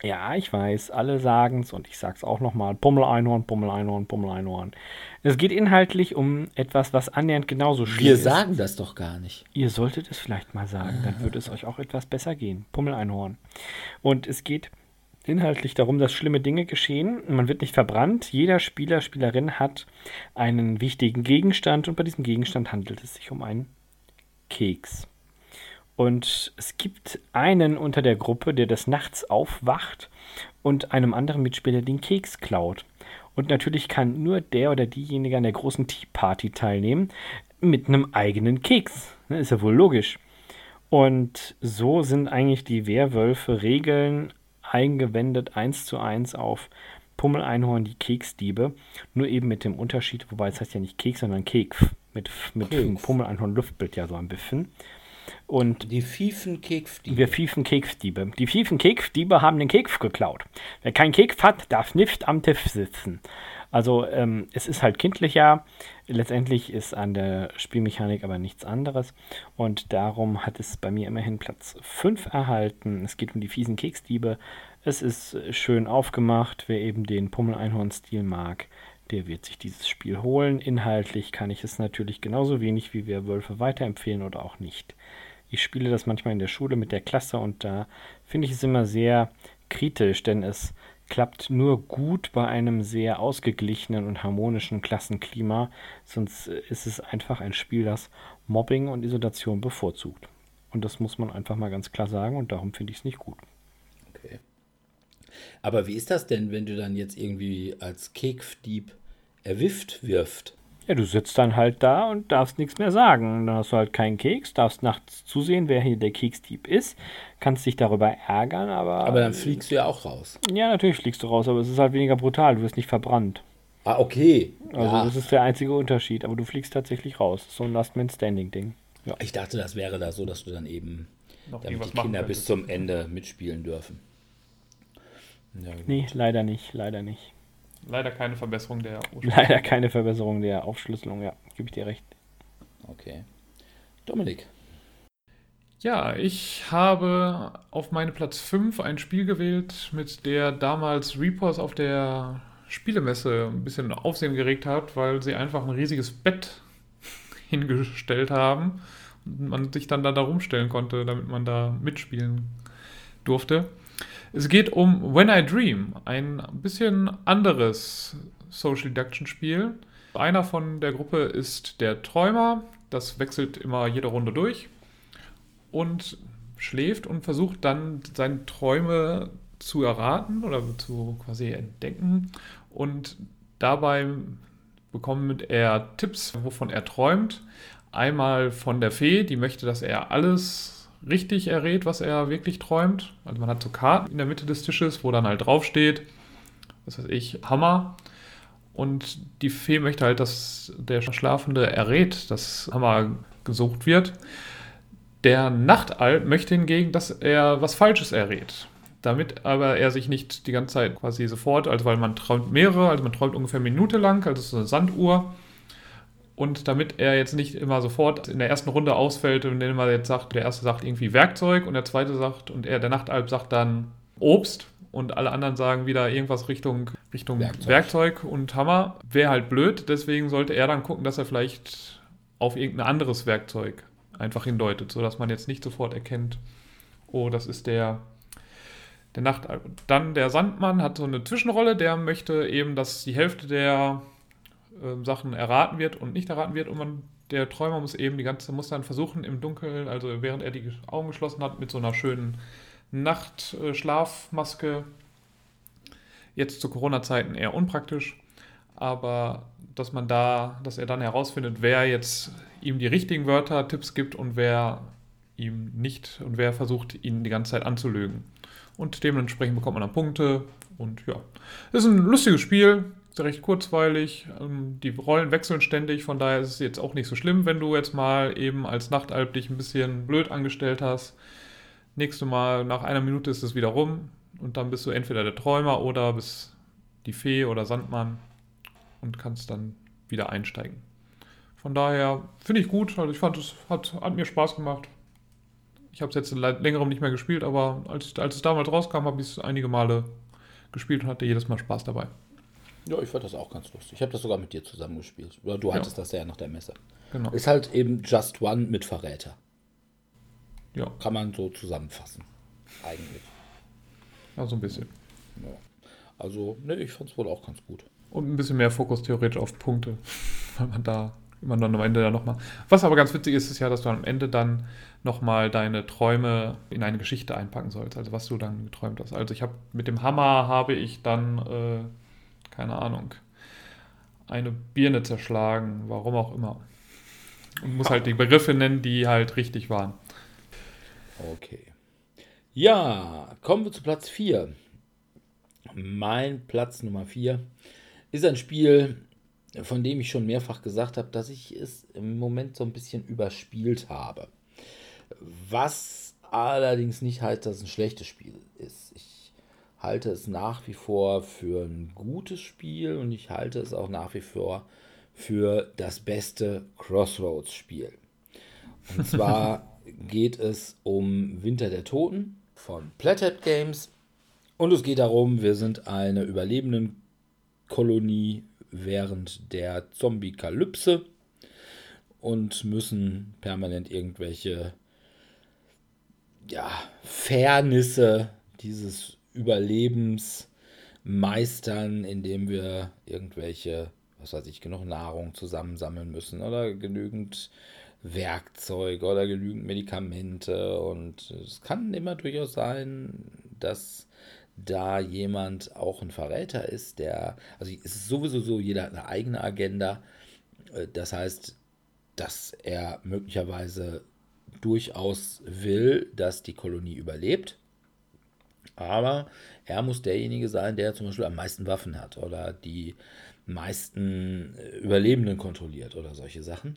Ja, ich weiß, alle sagen es und ich sage es auch nochmal. Pummeleinhorn, Pummeleinhorn, Pummeleinhorn. Es geht inhaltlich um etwas, was annähernd genauso schlimm Wir ist. sagen das doch gar nicht. Ihr solltet es vielleicht mal sagen, dann würde es euch auch etwas besser gehen. Pummeleinhorn. Und es geht inhaltlich darum, dass schlimme Dinge geschehen. Man wird nicht verbrannt. Jeder Spieler, Spielerin hat einen wichtigen Gegenstand und bei diesem Gegenstand handelt es sich um einen Keks. Und es gibt einen unter der Gruppe, der des Nachts aufwacht und einem anderen Mitspieler den Keks klaut. Und natürlich kann nur der oder diejenige an der großen Tea Party teilnehmen mit einem eigenen Keks. Ne, Ist ja wohl logisch. Und so sind eigentlich die Werwölfe-Regeln eingewendet eins zu eins auf Pummeleinhorn, die Keksdiebe. Nur eben mit dem Unterschied, wobei es heißt ja nicht Keks, sondern Keks. Mit, mit Keks. Pummeleinhorn Luftbild ja so ein bisschen. Und Die Fiefen Kekfdiebe. wir fiefen Keksdiebe. Die fiefen Keksdiebe haben den Keks geklaut. Wer keinen Keks hat, darf nicht am Tisch sitzen. Also ähm, es ist halt kindlicher. Letztendlich ist an der Spielmechanik aber nichts anderes. Und darum hat es bei mir immerhin Platz 5 erhalten. Es geht um die fiesen Keksdiebe. Es ist schön aufgemacht. Wer eben den Pummel-Einhorn-Stil mag, der wird sich dieses Spiel holen. Inhaltlich kann ich es natürlich genauso wenig wie Werwölfe weiterempfehlen oder auch nicht. Ich spiele das manchmal in der Schule mit der Klasse und da finde ich es immer sehr kritisch, denn es klappt nur gut bei einem sehr ausgeglichenen und harmonischen Klassenklima, sonst ist es einfach ein Spiel, das Mobbing und Isolation bevorzugt. Und das muss man einfach mal ganz klar sagen und darum finde ich es nicht gut. Okay. Aber wie ist das denn, wenn du dann jetzt irgendwie als Kekfdieb erwifft wirft? Ja, du sitzt dann halt da und darfst nichts mehr sagen. Dann hast du halt keinen Keks, darfst nachts zusehen, wer hier der Keksdieb ist, kannst dich darüber ärgern, aber. Aber dann fliegst du ja auch raus. Ja, natürlich fliegst du raus, aber es ist halt weniger brutal, du wirst nicht verbrannt. Ah, okay. Also ja. das ist der einzige Unterschied, aber du fliegst tatsächlich raus. So ein Last-Man-Standing-Ding. Ja. Ich dachte, das wäre da so, dass du dann eben, Noch damit die Kinder bis zum Ende mitspielen dürfen. Ja. Nee, leider nicht, leider nicht. Leider keine Verbesserung der Leider keine Verbesserung der Aufschlüsselung, ja, gebe ich dir recht. Okay. Dominik. Ja, ich habe auf meine Platz 5 ein Spiel gewählt, mit der damals Reapers auf der Spielemesse ein bisschen Aufsehen geregt hat, weil sie einfach ein riesiges Bett hingestellt haben und man sich dann da, da rumstellen konnte, damit man da mitspielen durfte. Es geht um When I Dream, ein bisschen anderes Social Deduction Spiel. Einer von der Gruppe ist der Träumer, das wechselt immer jede Runde durch und schläft und versucht dann seine Träume zu erraten oder zu quasi entdecken. Und dabei bekommt er Tipps, wovon er träumt. Einmal von der Fee, die möchte, dass er alles richtig errät, was er wirklich träumt. Also man hat so Karten in der Mitte des Tisches, wo dann halt draufsteht, was weiß ich, Hammer. Und die Fee möchte halt, dass der Schlafende errät, dass Hammer gesucht wird. Der Nachtalb möchte hingegen, dass er was Falsches errät. Damit aber er sich nicht die ganze Zeit quasi sofort, also weil man träumt mehrere, also man träumt ungefähr eine Minute lang, also so eine Sanduhr. Und damit er jetzt nicht immer sofort in der ersten Runde ausfällt, indem er jetzt sagt, der erste sagt irgendwie Werkzeug und der zweite sagt, und er, der Nachtalb sagt dann Obst und alle anderen sagen wieder irgendwas Richtung, Richtung Werkzeug. Werkzeug und Hammer, wäre halt blöd. Deswegen sollte er dann gucken, dass er vielleicht auf irgendein anderes Werkzeug einfach hindeutet, sodass man jetzt nicht sofort erkennt, oh, das ist der der Nacht. Dann der Sandmann hat so eine Zwischenrolle, der möchte eben, dass die Hälfte der äh, Sachen erraten wird und nicht erraten wird und man, der Träumer muss eben die ganze, muss dann versuchen im Dunkeln, also während er die Augen geschlossen hat, mit so einer schönen Nachtschlafmaske, jetzt zu Corona-Zeiten eher unpraktisch, aber dass man da, dass er dann herausfindet, wer jetzt ihm die richtigen Wörter, Tipps gibt und wer ihm nicht und wer versucht, ihn die ganze Zeit anzulügen und dementsprechend bekommt man dann Punkte. Und ja, ist ein lustiges Spiel, recht kurzweilig. Ähm, die Rollen wechseln ständig, von daher ist es jetzt auch nicht so schlimm, wenn du jetzt mal eben als Nachtalb dich ein bisschen blöd angestellt hast. Nächste Mal, nach einer Minute ist es wieder rum und dann bist du entweder der Träumer oder bist die Fee oder Sandmann und kannst dann wieder einsteigen. Von daher finde ich gut, also ich fand es hat, hat mir Spaß gemacht, ich habe es jetzt seit längerem nicht mehr gespielt, aber als, als es damals rauskam, habe ich es einige Male gespielt und hatte jedes Mal Spaß dabei. Ja, ich fand das auch ganz lustig. Ich habe das sogar mit dir zusammen gespielt. Oder du hattest ja. das ja nach der Messe. Genau. Ist halt eben Just One mit Verräter. Ja. Kann man so zusammenfassen. Eigentlich. Ja, so ein bisschen. Ja. Also, ne, ich fand es wohl auch ganz gut. Und ein bisschen mehr Fokus theoretisch auf Punkte, weil man da immer dann am Ende dann nochmal. Was aber ganz witzig ist, ist ja, dass du am Ende dann nochmal deine Träume in eine Geschichte einpacken sollst, also was du dann geträumt hast. Also ich habe mit dem Hammer habe ich dann, äh, keine Ahnung, eine Birne zerschlagen, warum auch immer. Und muss halt die Begriffe nennen, die halt richtig waren. Okay. Ja, kommen wir zu Platz 4. Mein Platz Nummer 4 ist ein Spiel, von dem ich schon mehrfach gesagt habe, dass ich es im Moment so ein bisschen überspielt habe. Was allerdings nicht heißt, dass es ein schlechtes Spiel ist. Ich halte es nach wie vor für ein gutes Spiel und ich halte es auch nach wie vor für das beste Crossroads-Spiel. Und zwar geht es um Winter der Toten von Plathead Games. Und es geht darum, wir sind eine überlebenden Kolonie während der Zombie-Kalypse und müssen permanent irgendwelche ja, Fairnisse dieses Überlebens meistern, indem wir irgendwelche, was weiß ich, genug Nahrung zusammensammeln müssen oder genügend Werkzeug oder genügend Medikamente. Und es kann immer durchaus sein, dass da jemand auch ein Verräter ist, der, also es ist sowieso so, jeder hat eine eigene Agenda. Äh, das heißt, dass er möglicherweise durchaus will, dass die Kolonie überlebt. Aber er muss derjenige sein, der zum Beispiel am meisten Waffen hat oder die meisten äh, Überlebenden kontrolliert oder solche Sachen.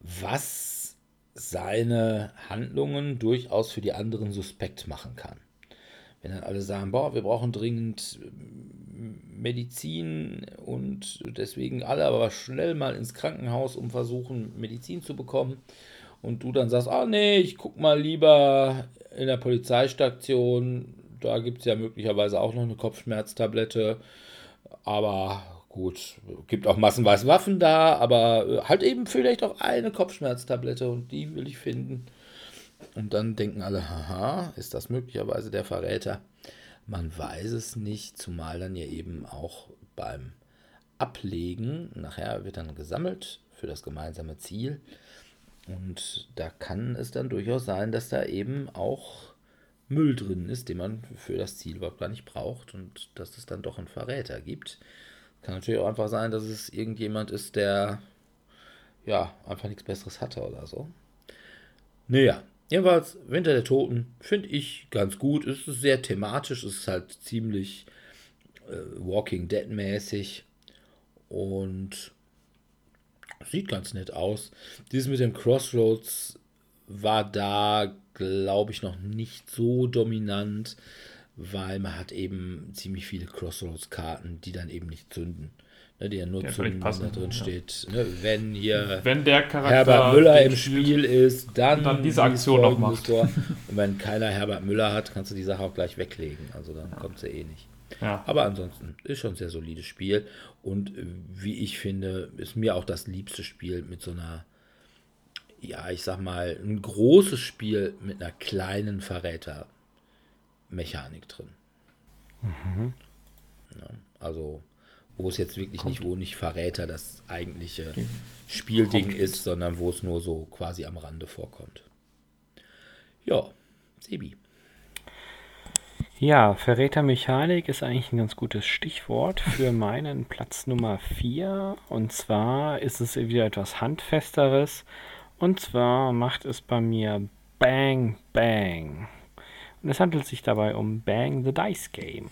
Was seine Handlungen durchaus für die anderen suspekt machen kann. Wenn dann alle sagen, boah, wir brauchen dringend äh, Medizin und deswegen alle aber schnell mal ins Krankenhaus, um versuchen, Medizin zu bekommen. Und du dann sagst, ah nee, ich guck mal lieber in der Polizeistation, da gibt es ja möglicherweise auch noch eine Kopfschmerztablette. Aber gut, gibt auch massenweise Waffen da, aber äh, halt eben vielleicht auch eine Kopfschmerztablette und die will ich finden. Und dann denken alle, haha, ist das möglicherweise der Verräter? Man weiß es nicht, zumal dann ja eben auch beim Ablegen, nachher wird dann gesammelt für das gemeinsame Ziel. Und da kann es dann durchaus sein, dass da eben auch Müll drin ist, den man für das Ziel überhaupt gar nicht braucht und dass es dann doch einen Verräter gibt. Kann natürlich auch einfach sein, dass es irgendjemand ist, der ja einfach nichts Besseres hatte oder so. Naja, Jedenfalls, Winter der Toten finde ich ganz gut. Es ist sehr thematisch, es ist halt ziemlich äh, Walking Dead-mäßig und sieht ganz nett aus. Dieses mit dem Crossroads war da, glaube ich, noch nicht so dominant, weil man hat eben ziemlich viele Crossroads-Karten, die dann eben nicht zünden. Ne, die ja nur Ja, zünden, wenn da drin ja. steht. Ne, wenn hier Wenn der Charakter. Herbert Müller im Spiel ist, dann, dann diese Aktion noch macht. Tor. Und wenn keiner Herbert Müller hat, kannst du die Sache auch gleich weglegen. Also dann kommt sie eh nicht. Ja. Aber ansonsten ist schon ein sehr solides Spiel. Und wie ich finde, ist mir auch das liebste Spiel mit so einer, ja, ich sag mal, ein großes Spiel mit einer kleinen Verräter-Mechanik drin. Ja, also, wo es jetzt wirklich nicht, wo nicht Verräter das eigentliche Spielding ist, sondern wo es nur so quasi am Rande vorkommt. Ja, Sebi. Ja, Verrätermechanik ist eigentlich ein ganz gutes Stichwort für meinen Platz Nummer 4. Und zwar ist es wieder etwas Handfesteres. Und zwar macht es bei mir Bang Bang. Und es handelt sich dabei um Bang the Dice Game.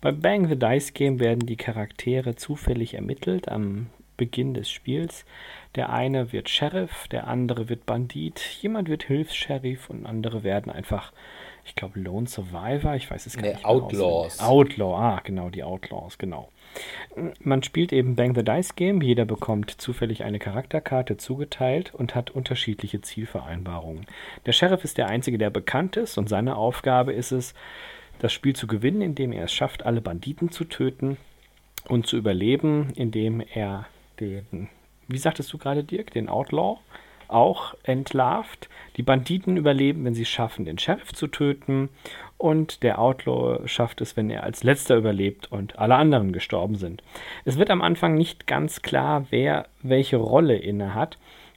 Bei Bang the Dice Game werden die Charaktere zufällig ermittelt am Beginn des Spiels. Der eine wird Sheriff, der andere wird Bandit, jemand wird Hilfs-Sheriff und andere werden einfach, ich glaube, Lone Survivor, ich weiß es gar Nee, nicht. mehr Outlaws. auswendig. Outlaw, ah, genau, die Outlaws, genau. Man spielt eben Bang the Dice Game. Jeder bekommt zufällig eine Charakterkarte zugeteilt und hat unterschiedliche Zielvereinbarungen. Der Sheriff ist der Einzige, der bekannt ist und seine Aufgabe ist es, das Spiel zu gewinnen, indem er es schafft, alle Banditen zu töten und zu überleben, indem er den, wie sagtest du gerade, Dirk, den Outlaw auch entlarvt. Die Banditen überleben, wenn sie es schaffen, den Sheriff zu töten. Und der Outlaw schafft es, wenn er als letzter überlebt und alle anderen gestorben sind. Es wird am Anfang nicht ganz klar, wer welche Rolle inne hat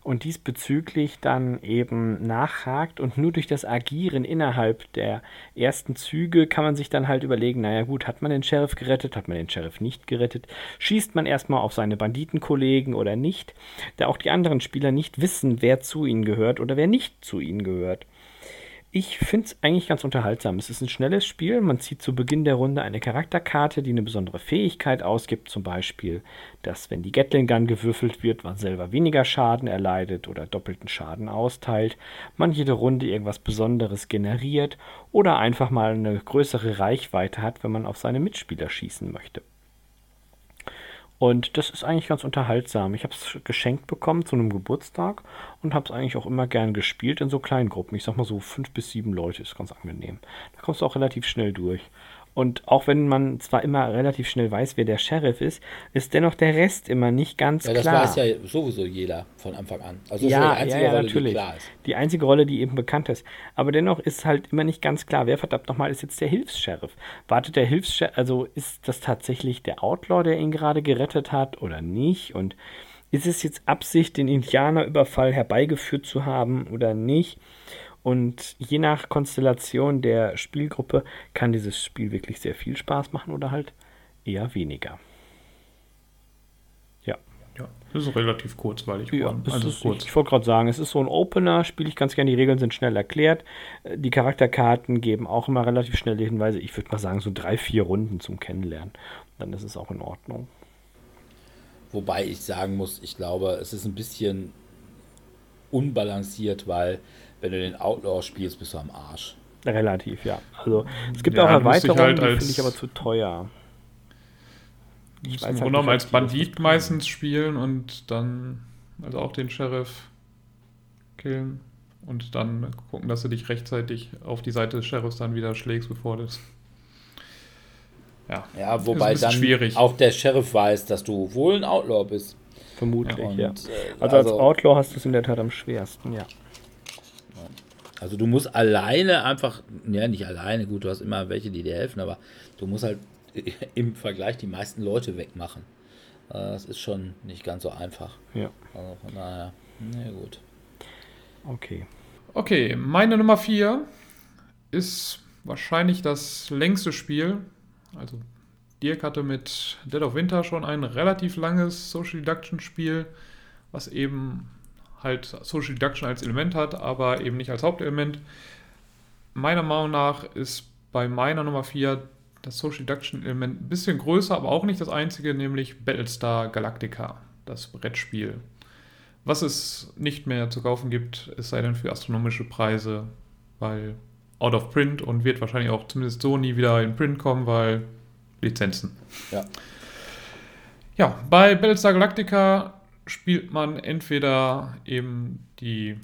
und diesbezüglich dann eben nachhakt und nur durch das Agieren innerhalb der ersten Züge kann man sich dann halt überlegen, naja gut, hat man den Sheriff gerettet, hat man den Sheriff nicht gerettet, schießt man erstmal auf seine Banditenkollegen oder nicht, da auch die anderen Spieler nicht wissen, wer zu ihnen gehört oder wer nicht zu ihnen gehört. Ich finde es eigentlich ganz unterhaltsam. Es ist ein schnelles Spiel. Man zieht zu Beginn der Runde eine Charakterkarte, die eine besondere Fähigkeit ausgibt. Zum Beispiel, dass wenn die Gatling Gun gewürfelt wird, man selber weniger Schaden erleidet oder doppelten Schaden austeilt. Man jede Runde irgendwas Besonderes generiert oder einfach mal eine größere Reichweite hat, wenn man auf seine Mitspieler schießen möchte. Und das ist eigentlich ganz unterhaltsam. Ich habe es geschenkt bekommen zu einem Geburtstag und habe es eigentlich auch immer gern gespielt in so kleinen Gruppen. Ich sag mal so fünf bis sieben Leute ist ganz angenehm. Da kommst du auch relativ schnell durch. Und auch wenn man zwar immer relativ schnell weiß, wer der Sheriff ist, ist dennoch der Rest immer nicht ganz Ja, das klar. weiß ja sowieso jeder von Anfang an. Also das Ja, die ja, einzige ja, Rolle, natürlich. die klar ist. Die einzige Rolle, die eben bekannt ist. Aber dennoch ist halt immer nicht ganz klar, wer verdammt nochmal ist jetzt der Hilfs-Sheriff. Wartet der Hilfs-Sheriff, also ist das tatsächlich der Outlaw, der ihn gerade gerettet hat oder nicht? Und ist es jetzt Absicht, den Indianerüberfall herbeigeführt zu haben oder nicht? Und je nach Konstellation der Spielgruppe kann dieses Spiel wirklich sehr viel Spaß machen oder halt eher weniger. Ja. Ja, das ist relativ kurzweilig. Ja, also ist, kurz. ich, ich wollte gerade sagen, es ist so ein Opener, spiele ich ganz gerne, die Regeln sind schnell erklärt. Die Charakterkarten geben auch immer relativ schnelle Hinweise. Ich würde mal sagen, so drei, vier Runden zum Kennenlernen. Dann ist es auch in Ordnung. Wobei ich sagen muss, ich glaube, es ist ein bisschen unbalanciert, weil wenn du den Outlaw spielst, bist du am Arsch. Relativ, ja. Also es gibt Ja, auch Erweiterungen, halt die als- finde ich aber zu teuer. Du musst weiß im halt Grunde genommen als die Bandit meistens spielen und dann also auch den Sheriff killen und dann gucken, dass du dich rechtzeitig auf die Seite des Sheriffs dann wieder schlägst, bevor das. Ja, Ja, Ist wobei dann schwierig. auch der Sheriff weiß, dass du wohl ein Outlaw bist. Vermutlich, Und, ja. äh, Also als Outlaw hast du es in der Tat am schwersten, ja. Also du musst alleine einfach, ja nicht alleine, gut, du hast immer welche, die dir helfen, aber du musst halt im Vergleich die meisten Leute wegmachen. Äh, Das ist schon nicht ganz so einfach. Ja, Also von daher, na gut. okay. Okay, meine Nummer 4 ist wahrscheinlich das längste Spiel. Also Dirk hatte mit Dead of Winter schon ein relativ langes Social Deduction Spiel, was eben halt Social Deduction als Element hat, aber eben nicht als Hauptelement. Meiner Meinung nach ist bei meiner Nummer 4 das Social Deduction Element ein bisschen größer, aber auch nicht das einzige, nämlich Battlestar Galactica, das Brettspiel. Was es nicht mehr zu kaufen gibt, es sei denn für astronomische Preise, weil out of print und wird wahrscheinlich auch zumindest so nie wieder in Print kommen, weil Lizenzen. Ja. Ja, bei Battlestar Galactica spielt man entweder eben die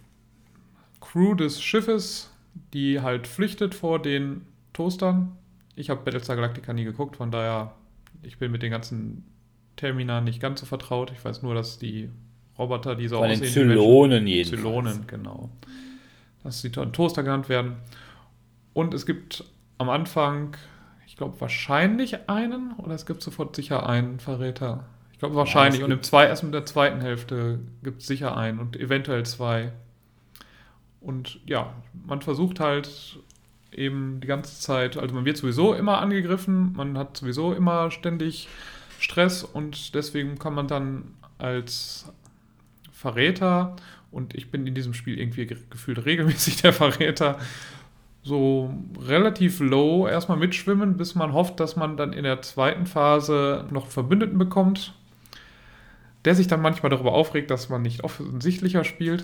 Crew des Schiffes, die halt flüchtet vor den Toastern. Ich habe Battlestar Galactica nie geguckt, von daher, ich bin mit den ganzen Terminern nicht ganz so vertraut. Ich weiß nur, dass die Roboter, die so Von den aussehen, Zylonen jedenfalls. Zylonen, genau. Dass sie to- Toaster genannt werden. Und es gibt am Anfang, ich glaube, wahrscheinlich einen, oder es gibt sofort sicher einen Verräter. Ich glaube wahrscheinlich. es und im zwei, erst mit der zweiten Hälfte gibt es sicher einen und eventuell zwei. Und ja, man versucht halt eben die ganze Zeit, also man wird sowieso immer angegriffen, man hat sowieso immer ständig Stress und deswegen kann man dann als Verräter, und ich bin in diesem Spiel irgendwie ge- gefühlt regelmäßig der Verräter, so relativ low erstmal mitschwimmen, bis man hofft, dass man dann in der zweiten Phase noch Verbündeten bekommt, der sich dann manchmal darüber aufregt, dass man nicht offensichtlicher spielt.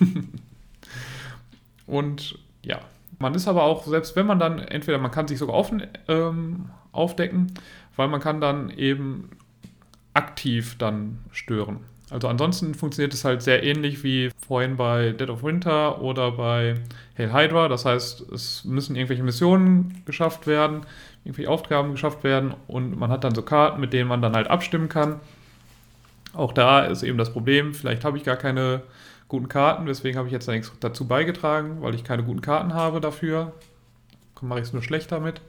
Und ja, man ist aber auch, selbst wenn man dann, entweder man kann sich sogar offen ähm, aufdecken, weil man kann dann eben aktiv dann stören. Also ansonsten funktioniert es halt sehr ähnlich wie vorhin bei Dead of Winter oder bei Hail Hydra. Das heißt, es müssen irgendwelche Missionen geschafft werden, irgendwelche Aufgaben geschafft werden und man hat dann so Karten, mit denen man dann halt abstimmen kann. Auch da ist eben das Problem, vielleicht habe ich gar keine guten Karten, deswegen habe ich jetzt da nichts dazu beigetragen, weil ich keine guten Karten habe dafür. Mache ich es nur schlecht damit.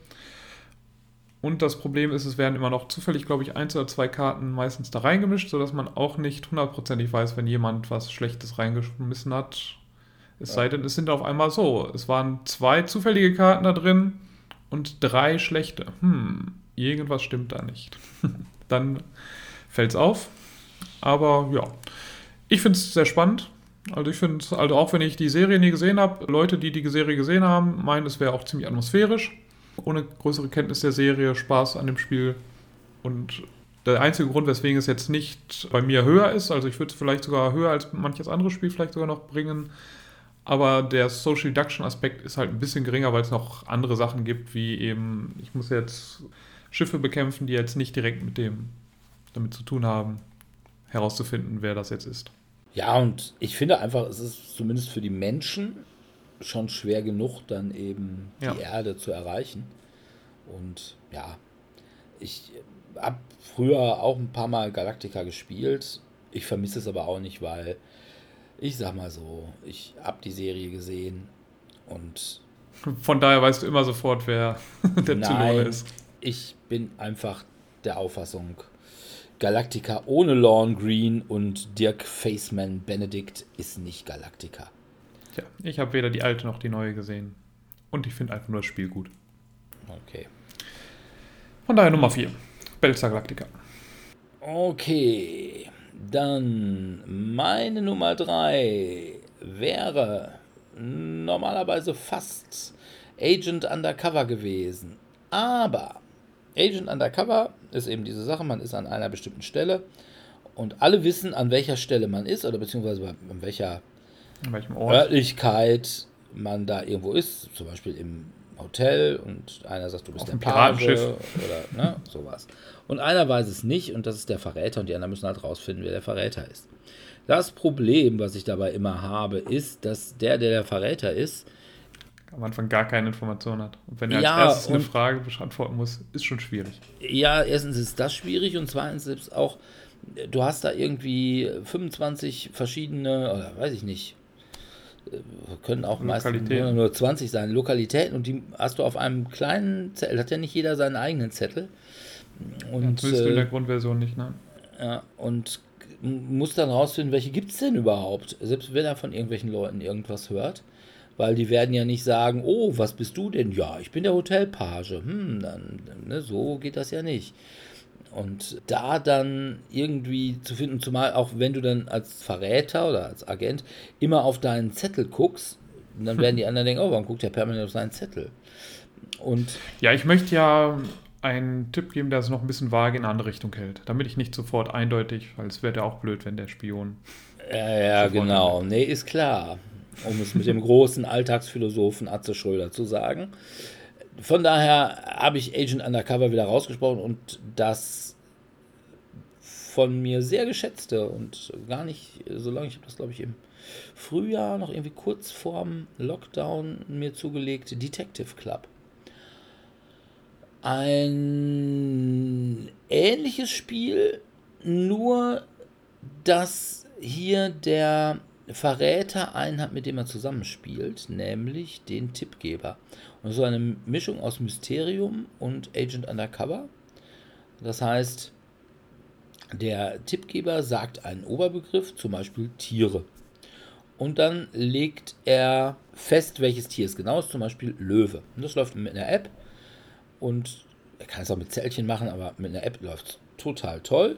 Und das Problem ist, es werden immer noch zufällig, glaube ich, eins oder zwei Karten meistens da reingemischt, sodass man auch nicht hundertprozentig weiß, wenn jemand was Schlechtes reingeschmissen hat. Es sei denn, es sind auf einmal so. Es waren zwei zufällige Karten da drin und drei schlechte. Hm, irgendwas stimmt da nicht. Dann fällt es auf. Aber ja, ich finde es sehr spannend. Also ich finde, also auch wenn ich die Serie nie gesehen habe, Leute, die die Serie gesehen haben, meinen, es wäre auch ziemlich atmosphärisch. Ohne größere Kenntnis der Serie, Spaß an dem Spiel. Und der einzige Grund, weswegen es jetzt nicht bei mir höher ist, also ich würde es vielleicht sogar höher als manches andere Spiel vielleicht sogar noch bringen, aber der Social Deduction Aspekt ist halt ein bisschen geringer, weil es noch andere Sachen gibt, wie eben, ich muss jetzt Schiffe bekämpfen, die jetzt nicht direkt mit dem damit zu tun haben, herauszufinden, wer das jetzt ist. Ja, und ich finde einfach, es ist zumindest für die Menschen schon schwer genug, dann eben Ja. die Erde zu erreichen. Und ja, ich habe früher auch ein paar Mal Galactica gespielt. Ich vermisse es aber auch nicht, weil ich sag mal so, ich habe die Serie gesehen und Von daher weißt du immer sofort, wer der Zylone ist. ich bin einfach der Auffassung, Galactica ohne Lorne Green und Dirk Faceman Benedict ist nicht Galactica. Tja, ich habe weder die alte noch die neue gesehen. Und ich finde einfach nur das Spiel gut. Okay. Von daher Nummer 4. Battlestar Galactica. Okay, dann meine Nummer 3 wäre normalerweise fast Agent Undercover gewesen. Aber Agent Undercover ist eben diese Sache, man ist an einer bestimmten Stelle und alle wissen, an welcher Stelle man ist oder beziehungsweise an welcher? Örtlichkeit man da irgendwo ist, zum Beispiel im Hotel und einer sagt, du bist Auf der Page oder ne, sowas. Und einer weiß es nicht und das ist der Verräter und die anderen müssen halt rausfinden, wer der Verräter ist. Das Problem, was ich dabei immer habe, ist, dass der, der der Verräter ist, Am Anfang gar keine Information hat. Und wenn er Ja, als erstes eine Frage beantworten muss, ist schon schwierig. ja, erstens ist das schwierig und zweitens ist auch, du hast da irgendwie 25 verschiedene, oder weiß ich nicht, äh, können auch meistens nur, nur 20 sein, Lokalitäten und die hast du auf einem kleinen Zettel, hat ja nicht jeder seinen eigenen Zettel. Und, in äh, der Grundversion nicht, ne? ja, und muss dann rausfinden, welche gibt es denn überhaupt? Selbst wenn er von irgendwelchen Leuten irgendwas hört. Weil die werden ja nicht sagen, oh, was bist du denn? Ja, ich bin der Hotelpage. Hm, dann, ne, so geht das ja nicht. Und da dann irgendwie zu finden, zumal auch wenn du dann als Verräter oder als Agent immer auf deinen Zettel guckst, dann werden die anderen denken, oh, warum guckt der permanent auf seinen Zettel? Und Ja, ich möchte ja einen Tipp geben, der es noch ein bisschen vage in eine andere Richtung hält. Damit ich nicht sofort eindeutig, weil es wäre ja auch blöd, wenn der Spion. Ja, ja, genau. Nee, ist klar. Um es mit dem großen Alltagsphilosophen Atze Schröder zu sagen. Von daher habe ich Agent Undercover wieder rausgesprochen und das von mir sehr geschätzte und gar nicht so lange, ich habe das glaube ich im Frühjahr noch irgendwie kurz vorm Lockdown mir zugelegt, Detective Club. Ein ähnliches Spiel, nur dass hier der Verräter einen hat, mit dem er zusammenspielt, nämlich den Tippgeber. Und so eine Mischung aus Mysterium und Agent Undercover. Das heißt, der Tippgeber sagt einen Oberbegriff, zum Beispiel Tiere. Und dann legt er fest, welches Tier es genau ist, zum Beispiel Löwe. Und das läuft mit einer App. Und er kann es auch mit Zellchen machen, aber mit einer App läuft es total toll.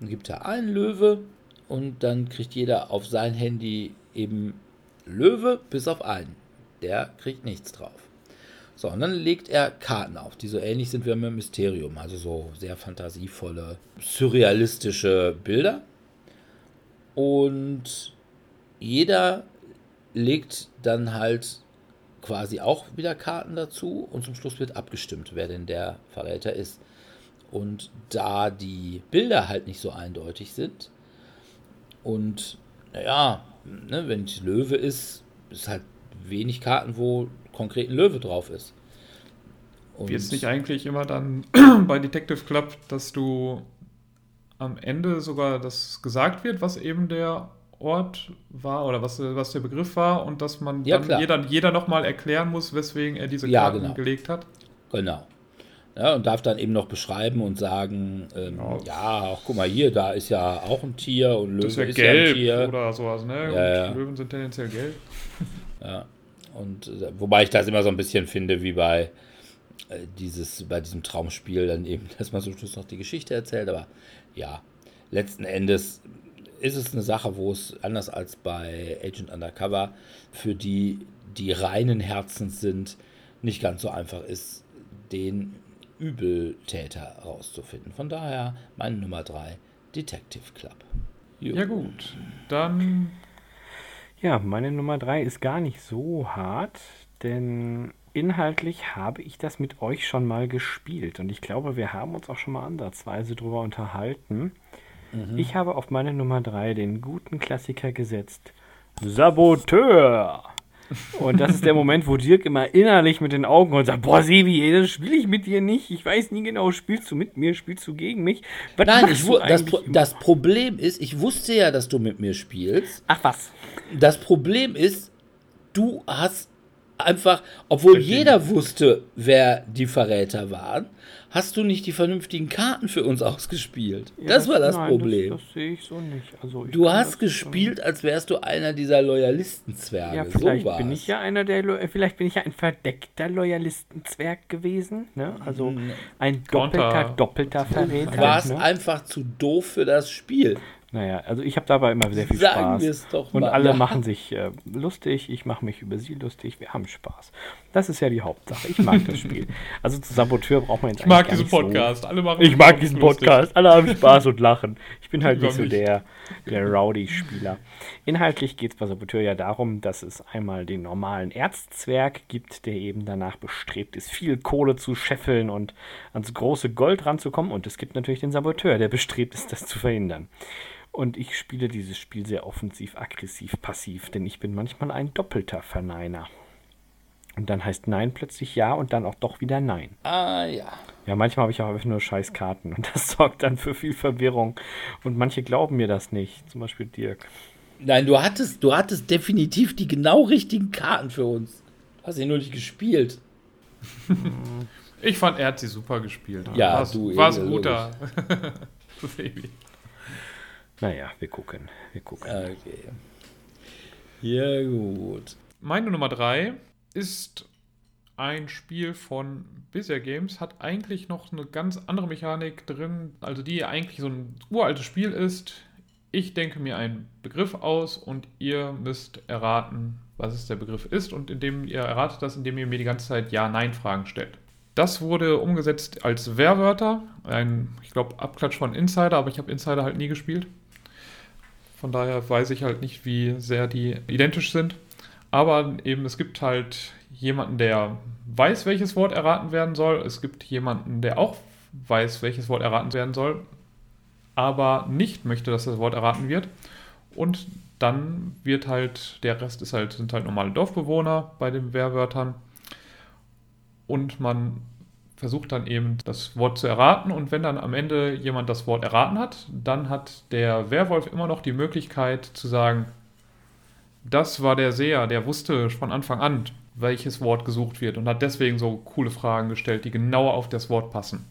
Dann gibt er einen Löwe und dann kriegt jeder auf sein Handy eben Löwe bis auf einen. Der kriegt nichts drauf. So, und dann legt er Karten auf, die so ähnlich sind wie im Mysterium, also so sehr fantasievolle, surrealistische Bilder. Und jeder legt dann halt quasi auch wieder Karten dazu und zum Schluss wird abgestimmt, wer denn der Verräter ist. Und da die Bilder halt nicht so eindeutig sind und naja, ne, wenn es Löwe ist, ist halt wenig Karten, wo konkret ein Löwe drauf ist. Und Wird es nicht eigentlich immer dann bei Detective Club, dass du am Ende sogar das gesagt wird, was eben der Ort war oder was, was der Begriff war und dass man Ja, dann klar. jeder, jeder nochmal erklären muss, weswegen er diese Ja, Karten genau. gelegt hat? Genau. Ja, und darf dann eben noch beschreiben und sagen, ähm, Genau. ja, ach, guck mal hier, da ist ja auch ein Tier und Löwe Das ist ja ja ein gelb Tier. oder sowas, ne? Ja, und ja. Löwen sind tendenziell gelb. Ja. Und äh, wobei ich das immer so ein bisschen finde, wie bei äh, dieses, bei diesem Traumspiel dann eben, dass man zum Schluss noch die Geschichte erzählt. Aber ja, letzten Endes ist es eine Sache, wo es anders als bei Agent Undercover für die, die reinen Herzens sind, nicht ganz so einfach ist, den Übeltäter rauszufinden. Von daher meine Nummer 3, Detective Club. Jo. Ja gut, dann Ja, meine Nummer 3 ist gar nicht so hart, denn inhaltlich habe ich das mit euch schon mal gespielt und ich glaube, wir haben uns auch schon mal ansatzweise drüber unterhalten. Ich habe auf meine Nummer 3 den guten Klassiker gesetzt. Saboteur! Und das ist der Moment, wo Dirk immer innerlich mit den Augen und sagt, boah, Sebi, das spiele ich mit dir nicht. Ich weiß nie genau, spielst du mit mir, spielst du gegen mich? Was Nein, ich, das, Pro- das Problem ist, ich wusste ja, dass du mit mir spielst. Ach was. Das Problem ist, du hast einfach, obwohl Verstehe. jeder wusste, wer die Verräter waren, hast du nicht die vernünftigen Karten für uns ausgespielt. Ja, das war das nein, Problem. Das, das sehe ich so nicht. Also ich du hast gespielt, als wärst du einer dieser Loyalistenzwerge. Ja, vielleicht so bin ich ja einer der, Lo vielleicht bin ich ja ein verdeckter Loyalistenzwerg gewesen, ne? Also ein doppelter, doppelter Verräter. Du warst ne? einfach zu doof für das Spiel. Naja, also ich habe dabei immer sehr viel Sagen Spaß. wir es doch Und mal. alle Ja. machen sich äh, lustig, ich mache mich über sie lustig, wir haben Spaß. Das ist ja die Hauptsache. Ich mag das Spiel. Also zu Saboteur braucht man jetzt ich mag eigentlich diesen gar nicht Podcast. Alle machen So. Ich mag diesen lustig. Podcast. Alle haben Spaß und lachen. Ich bin halt nicht so der, der Rowdy-Spieler. Inhaltlich geht es bei Saboteur ja darum, dass es einmal den normalen Erzzwerg gibt, der eben danach bestrebt ist, viel Kohle zu scheffeln und ans große Gold ranzukommen. Und es gibt natürlich den Saboteur, der bestrebt ist, das zu verhindern. Und ich spiele dieses Spiel sehr offensiv, aggressiv, passiv, denn ich bin manchmal ein doppelter Verneiner. Und dann heißt Nein plötzlich Ja und dann auch doch wieder Nein. Ah ja. Ja, manchmal habe ich auch einfach nur scheiß Karten und das sorgt dann für viel Verwirrung. Und manche glauben mir das nicht, zum Beispiel Dirk. Nein, du hattest, du hattest definitiv die genau richtigen Karten für uns. Hast sie nur nicht gespielt. Ich fand, er hat sie super gespielt. Ja, war's, du, War es eh, ein guter. Baby. Naja, wir gucken, wir gucken. Okay. Ja, gut. Meine Nummer drei ist ein Spiel von Bizarre Games hat eigentlich noch eine ganz andere Mechanik drin, also die eigentlich so ein uraltes Spiel ist. Ich denke mir einen Begriff aus und ihr müsst erraten, was es der Begriff ist und indem ihr erratet das, indem ihr mir die ganze Zeit Ja-Nein-Fragen stellt. Das wurde umgesetzt als Wehrwörter, ein, ich glaube, Abklatsch von Insider, aber ich habe Insider halt nie gespielt. Von daher weiß ich halt nicht, wie sehr die identisch sind. Aber eben, es gibt halt jemanden, der weiß, welches Wort erraten werden soll. Es gibt jemanden, der auch weiß, welches Wort erraten werden soll, aber nicht möchte, dass das Wort erraten wird. Und dann wird halt, der Rest ist halt, sind halt normale Dorfbewohner bei den Wehrwörtern. Und man versucht dann eben das Wort zu erraten. Und wenn dann am Ende jemand das Wort erraten hat, dann hat der Werwolf immer noch die Möglichkeit zu sagen, das war der Seher, der wusste von Anfang an, welches Wort gesucht wird und hat deswegen so coole Fragen gestellt, die genau auf das Wort passen.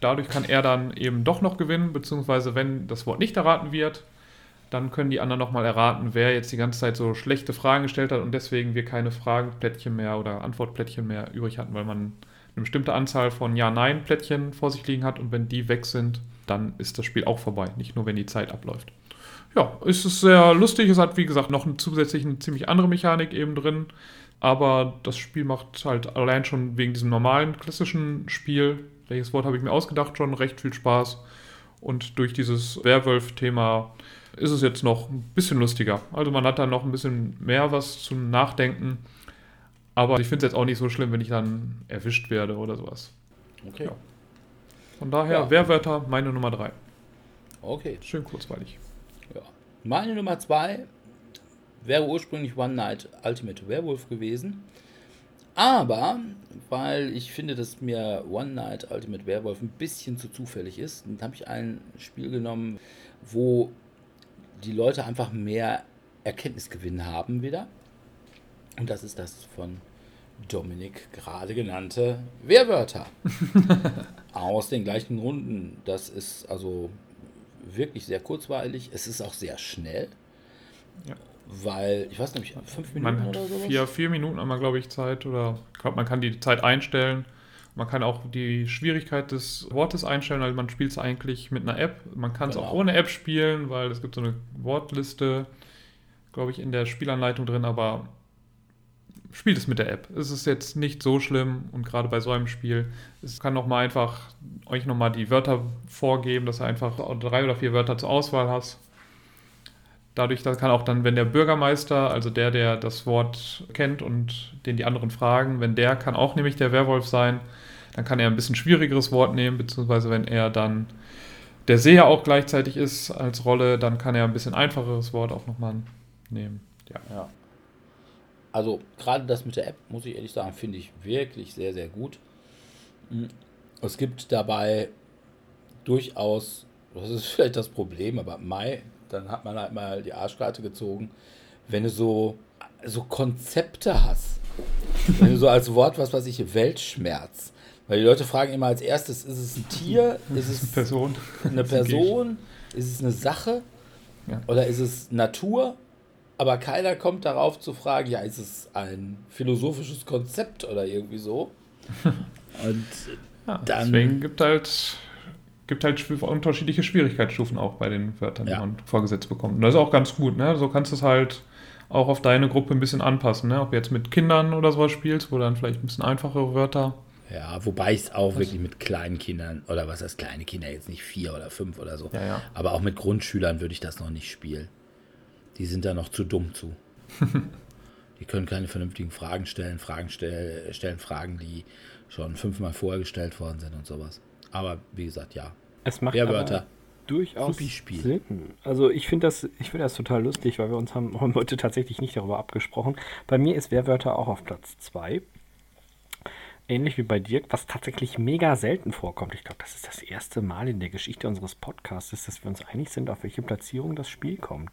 Dadurch kann er dann eben doch noch gewinnen, beziehungsweise wenn das Wort nicht erraten wird, dann können die anderen nochmal erraten, wer jetzt die ganze Zeit so schlechte Fragen gestellt hat und deswegen wir keine Fragenplättchen mehr oder Antwortplättchen mehr übrig hatten, weil man eine bestimmte Anzahl von Ja-Nein-Plättchen vor sich liegen hat und wenn die weg sind, dann ist das Spiel auch vorbei, nicht nur wenn die Zeit abläuft ja, es ist sehr lustig. Es hat, wie gesagt, noch eine zusätzlich eine ziemlich andere Mechanik eben drin. Aber das Spiel macht halt allein schon wegen diesem normalen, klassischen Spiel, welches Wort habe ich mir ausgedacht, schon recht viel Spaß. Und durch dieses Werwolf-Thema ist es jetzt noch ein bisschen lustiger. Also man hat dann noch ein bisschen mehr was zum Nachdenken. Aber ich finde es jetzt auch nicht so schlimm, wenn ich dann erwischt werde oder sowas. Okay. Ja. Von daher, ja. Werwörter, meine Nummer 3. Okay. Schön kurzweilig. Meine Nummer 2 wäre ursprünglich One Night Ultimate Werewolf gewesen. Aber, weil ich finde, dass mir One Night Ultimate Werewolf ein bisschen zu zufällig ist, habe ich ein Spiel genommen, wo die Leute einfach mehr Erkenntnisgewinn haben wieder. Und das ist das von Dominik gerade genannte Wehrwörter. Aus den gleichen Gründen. Das ist also wirklich sehr kurzweilig. Es ist auch sehr schnell. Ja. Weil, ich weiß nicht, fünf Minuten man oder so. Vier, vier Minuten einmal, glaube ich, Zeit. Oder man kann die Zeit einstellen. Man kann auch die Schwierigkeit des Wortes einstellen, also man spielt es eigentlich mit einer App. Man kann es genau. auch ohne App spielen, weil es gibt so eine Wortliste, glaube ich, in der Spielanleitung drin, aber spielt es mit der App. Es ist jetzt nicht so schlimm und gerade bei so einem Spiel, es kann nochmal einfach euch nochmal die Wörter vorgeben, dass ihr einfach drei oder vier Wörter zur Auswahl hast. Dadurch kann auch dann, wenn der Bürgermeister, also der, der das Wort kennt und den die anderen fragen, wenn der kann auch nämlich der Werwolf sein, dann kann er ein bisschen schwierigeres Wort nehmen, beziehungsweise wenn er dann der Seher auch gleichzeitig ist als Rolle, dann kann er ein bisschen einfacheres Wort auch nochmal nehmen. Ja. ja. Also gerade das mit der App, muss ich ehrlich sagen, finde ich wirklich sehr, sehr gut. Hm, es gibt dabei durchaus, das ist vielleicht das Problem, aber Mai, dann hat man halt mal die Arschkarte gezogen, wenn du so, so Konzepte hast. wenn du so als Wort, was weiß ich, Weltschmerz. Weil die Leute fragen immer als erstes, ist es ein Tier? Ist es eine Person? Eine Person? Ist es eine Sache? Ja. Oder ist es Natur? Aber keiner kommt darauf zu fragen, ja, ist es ein philosophisches Konzept oder irgendwie so? Und ja, dann. Deswegen gibt halt gibt halt unterschiedliche Schwierigkeitsstufen auch bei den Wörtern, ja. die man vorgesetzt bekommt. Und das ist auch ganz gut, ne? So kannst du es halt auch auf deine Gruppe ein bisschen anpassen, ne? Ob du jetzt mit Kindern oder sowas spielst, wo dann vielleicht ein bisschen einfachere Wörter. Ja, wobei ich es auch was? wirklich mit kleinen Kindern, oder was heißt kleine Kinder, jetzt nicht vier oder fünf oder so, ja, ja. aber auch mit Grundschülern würde ich das noch nicht spielen. Die sind da noch zu dumm zu. die können keine vernünftigen Fragen stellen, Fragen stell, stellen Fragen, die schon fünfmal vorher gestellt worden sind und sowas. Aber wie gesagt, ja. Es macht Wörter. durchaus Sinn. Also ich finde das, ich finde das total lustig, weil wir uns haben heute tatsächlich nicht darüber abgesprochen. Bei mir ist Wehrwörter auch auf Platz 2. Ähnlich wie bei Dirk, was tatsächlich mega selten vorkommt. Ich glaube, das ist das erste Mal in der Geschichte unseres Podcasts, dass wir uns einig sind, auf welche Platzierung das Spiel kommt.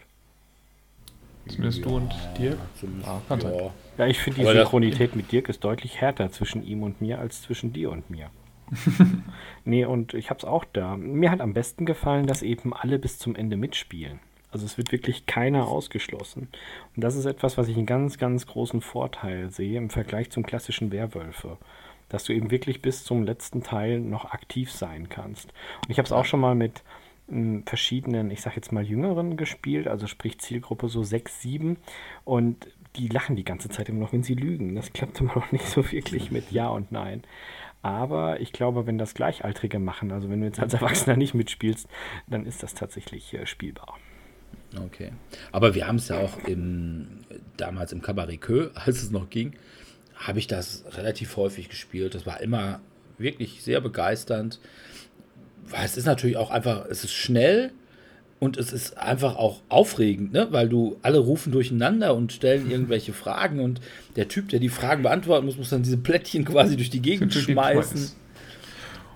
Zumindest ja, du und Dirk? Ah, kann ja. sein. Ja, ich finde die Aber Synchronität mit Dirk ist deutlich härter zwischen ihm und mir als zwischen dir und mir. nee, und ich hab's auch da. Mir hat am besten gefallen, dass eben alle bis zum Ende mitspielen. Also es wird wirklich keiner ausgeschlossen. Und das ist etwas, was ich einen ganz, ganz großen Vorteil sehe im Vergleich zum klassischen Werwölfe. Dass du eben wirklich bis zum letzten Teil noch aktiv sein kannst. Und ich habe es auch schon mal mit verschiedenen, ich sag jetzt mal Jüngeren gespielt, also sprich Zielgruppe so 6, 7. Und die lachen die ganze Zeit immer noch, wenn sie lügen. Das klappt immer noch nicht so wirklich mit Ja und Nein. Aber ich glaube, wenn das Gleichaltrige machen, also wenn du jetzt als Erwachsener nicht mitspielst, dann ist das tatsächlich äh, spielbar. Okay. Aber wir haben es ja auch im, damals im Cabaret Queue, als es noch ging, habe ich das relativ häufig gespielt. Das war immer wirklich sehr begeisternd. Weil es ist natürlich auch einfach, es ist schnell und es ist einfach auch aufregend, ne? weil du alle rufen durcheinander und stellen irgendwelche Fragen und der Typ, der die Fragen beantworten muss, muss dann diese Plättchen quasi durch die Gegend Durch schmeißen. Schmeiß.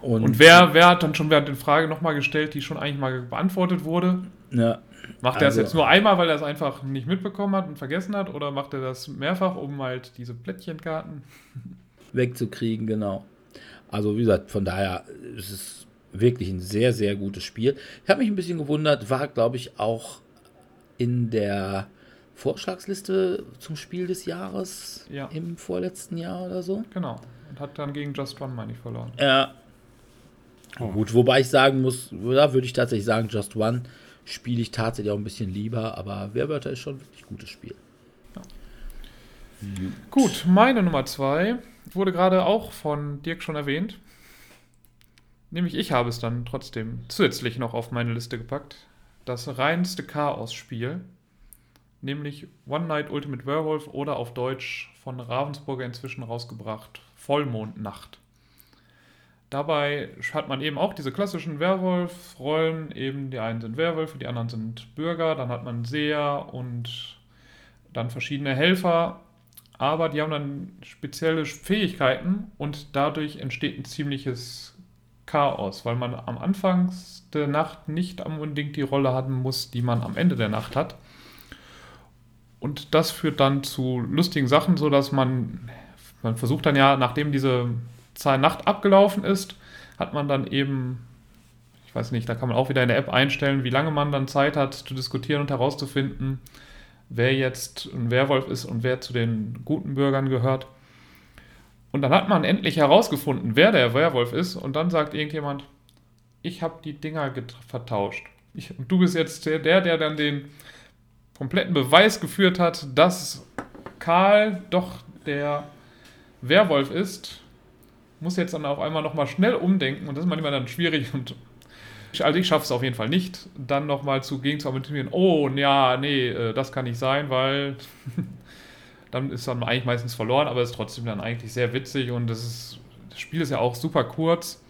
Und, wer, wer hat dann schon während der Frage nochmal gestellt, die schon eigentlich mal beantwortet wurde? Ja, Macht er Also- das jetzt nur einmal, weil er es einfach nicht mitbekommen hat und vergessen hat? Oder macht er das mehrfach, um halt diese Plättchenkarten? wegzukriegen, genau. Also wie gesagt, von daher ist es wirklich ein sehr, sehr gutes Spiel. Ich habe mich ein bisschen gewundert, war, glaube ich, auch in der Vorschlagsliste zum Spiel des Jahres Ja. im vorletzten Jahr oder so. Genau. Und hat dann gegen Just One, meine ich, verloren. Ja. Gut, wobei ich sagen muss, da würde ich tatsächlich sagen, Just One spiele ich tatsächlich auch ein bisschen lieber, aber Werwörter ist schon wirklich ein gutes Spiel. Gut, meine Nummer zwei wurde gerade auch von Dirk schon erwähnt. Nämlich ich habe es dann trotzdem zusätzlich noch auf meine Liste gepackt. Das reinste Chaos-Spiel. Nämlich One Night Ultimate Werewolf oder auf Deutsch von Ravensburger inzwischen rausgebracht Vollmondnacht. Dabei hat man eben auch diese klassischen Werwolf-Rollen. Eben die einen sind Werwölfe, die anderen sind Bürger. Dann hat man Seher und dann verschiedene Helfer aber die haben dann spezielle Fähigkeiten und dadurch entsteht ein ziemliches Chaos, weil man am Anfang der Nacht nicht unbedingt die Rolle haben muss, die man am Ende der Nacht hat. Und das führt dann zu lustigen Sachen, so dass man, man versucht dann ja, nachdem diese Zahl Nacht abgelaufen ist, hat man dann eben, ich weiß nicht, da kann man auch wieder in der App einstellen, wie lange man dann Zeit hat zu diskutieren und herauszufinden, wer jetzt ein Werwolf ist und wer zu den guten Bürgern gehört. Und dann hat man endlich herausgefunden, wer der Werwolf ist. Und dann sagt irgendjemand, ich habe die Dinger vertauscht. Ich, und du bist jetzt der, der, der dann den kompletten Beweis geführt hat, dass Karl doch der Werwolf ist. Muss jetzt dann auf einmal nochmal schnell umdenken. Und das ist manchmal dann schwierig und also ich schaffe es auf jeden Fall nicht, dann nochmal zu gegen zu argumentieren, oh, ja, nee, äh, das kann nicht sein, weil dann ist dann eigentlich meistens verloren, aber ist trotzdem dann eigentlich sehr witzig und das ist, das Spiel ist ja auch super kurz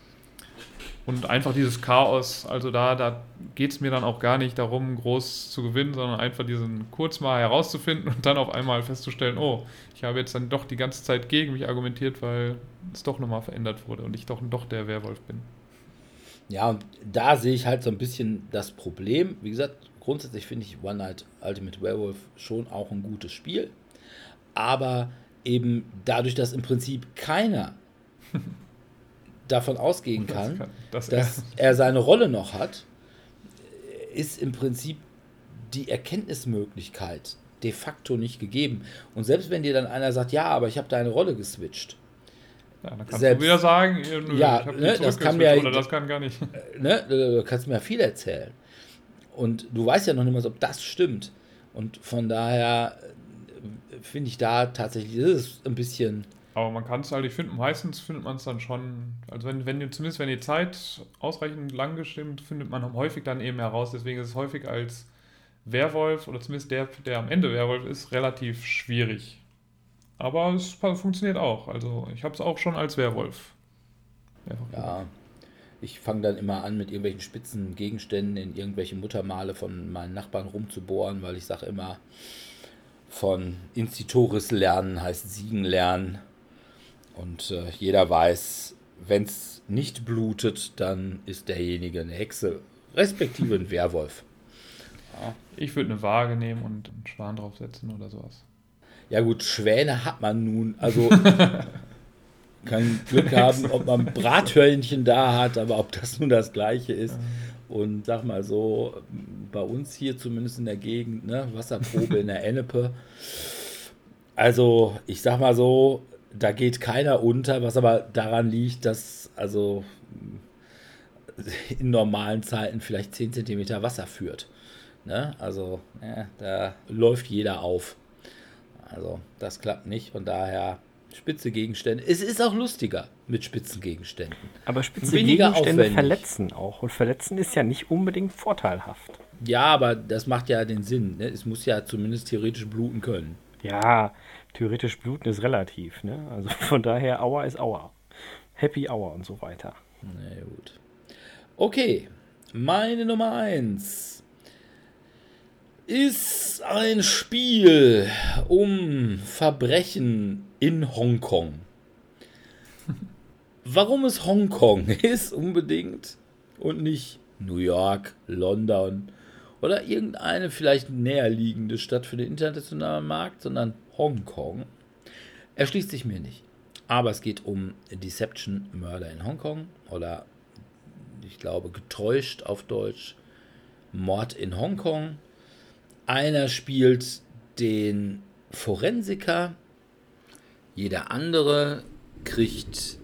und einfach dieses Chaos, also da, da geht es mir dann auch gar nicht darum, groß zu gewinnen, sondern einfach diesen kurz mal herauszufinden und dann auf einmal festzustellen, oh, ich habe jetzt dann doch die ganze Zeit gegen mich argumentiert, weil es doch nochmal verändert wurde und ich doch, doch der Werwolf bin. Ja, und da sehe ich halt so ein bisschen das Problem. Wie gesagt, grundsätzlich finde ich One Night Ultimate Werewolf schon auch ein gutes Spiel. Aber eben dadurch, dass im Prinzip keiner davon ausgehen kann, kann- das dass er seine Rolle noch hat, ist im Prinzip die Erkenntnismöglichkeit de facto nicht gegeben. Und selbst wenn dir dann einer sagt, ja, aber ich habe deine Rolle geswitcht, Ja, dann kannst Selbst- du wieder sagen, nö, Ja, ne, das kann mir- oder das kann gar nicht. ne, du kannst mir ja viel erzählen. Und du weißt ja noch nicht mal, ob das stimmt. Und von daher finde ich da tatsächlich, das ist ein bisschen, Aber man kann es halt, ich finde, meistens findet man es dann schon, also wenn, wenn zumindest wenn die Zeit ausreichend lang gestimmt, findet man häufig dann eben heraus. Deswegen ist es häufig als Werwolf oder zumindest der, der am Ende Werwolf ist, relativ schwierig. Aber es funktioniert auch. Also ich habe es auch schon als Werwolf. mehrfach ja, ich fange dann immer an, mit irgendwelchen spitzen Gegenständen in irgendwelche Muttermale von meinen Nachbarn rumzubohren, weil ich sage immer, von Institoris lernen heißt Siegen lernen. Und äh, jeder weiß, wenn es nicht blutet, dann ist derjenige eine Hexe, respektive ein Werwolf. Ich würde eine Waage nehmen und einen Schwan draufsetzen oder sowas. Ja gut, Schwäne hat man nun, also kann Glück haben, ob man Brathörnchen da hat, aber ob das nun das gleiche ist. Und sag mal so, bei uns hier zumindest in der Gegend, ne, Wasserprobe in der Ennepe. Also, ich sag mal so, da geht keiner unter, was aber daran liegt, dass also in normalen Zeiten vielleicht 10 cm Wasser führt. Ne? Also, ja, da läuft jeder auf. Also, das klappt nicht. Von daher spitze Gegenstände. Es ist auch lustiger mit spitzen Gegenständen. Aber spitze Weniger Gegenstände aufwendig. verletzen auch. Und verletzen ist ja nicht unbedingt vorteilhaft. Ja, aber das macht ja den Sinn. Ne? Es muss ja zumindest theoretisch bluten können. Ja, theoretisch bluten ist relativ. Ne? Also von daher, Aua ist Aua. Happy Hour und so weiter. Na gut. Okay, meine Nummer 1 ist ein Spiel um Verbrechen in Hongkong. Warum es Hongkong ist unbedingt und nicht New York, London oder irgendeine vielleicht näher liegende Stadt für den internationalen Markt, sondern Hongkong, erschließt sich mir nicht. Aber es geht um Deception, Mörder in Hongkong oder ich glaube getäuscht auf Deutsch, Mord in Hongkong. Einer spielt den Forensiker, jeder andere kriegt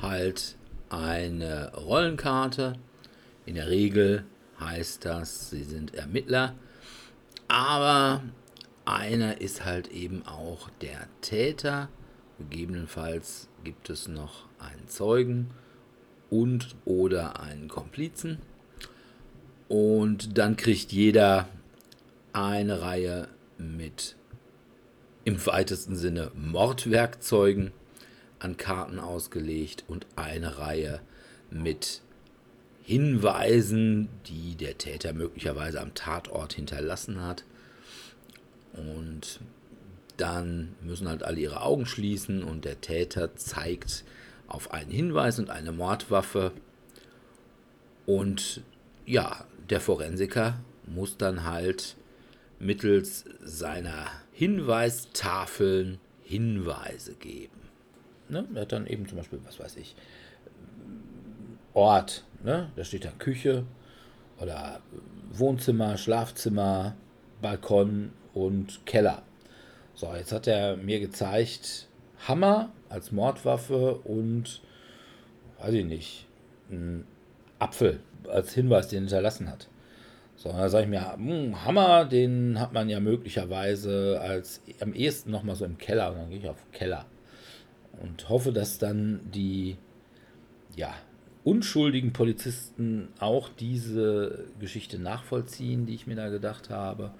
halt eine Rollenkarte. In der Regel heißt das, sie sind Ermittler. Aber einer ist halt eben auch der Täter. Gegebenenfalls gibt es noch einen Zeugen und oder einen Komplizen. Und dann kriegt jeder eine Reihe mit im weitesten Sinne Mordwerkzeugen an Karten ausgelegt und eine Reihe mit Hinweisen, die der Täter möglicherweise am Tatort hinterlassen hat. Und dann müssen halt alle ihre Augen schließen und der Täter zeigt auf einen Hinweis und eine Mordwaffe. Und ja, der Forensiker muss dann halt mittels seiner Hinweistafeln Hinweise geben. Ne? Er hat dann eben zum Beispiel, was weiß ich, Ort, ne? da steht dann Küche oder Wohnzimmer, Schlafzimmer, Balkon und Keller. So, jetzt hat er mir gezeigt, Hammer als Mordwaffe und, weiß ich nicht, ein Apfel als Hinweis, den er hinterlassen hat. So, da sage ich mir, hm, Hammer, den hat man ja möglicherweise als am ehesten nochmal so im Keller. Und dann gehe ich auf Keller und hoffe, dass dann die ja, unschuldigen Polizisten auch diese Geschichte nachvollziehen, die ich mir da gedacht habe.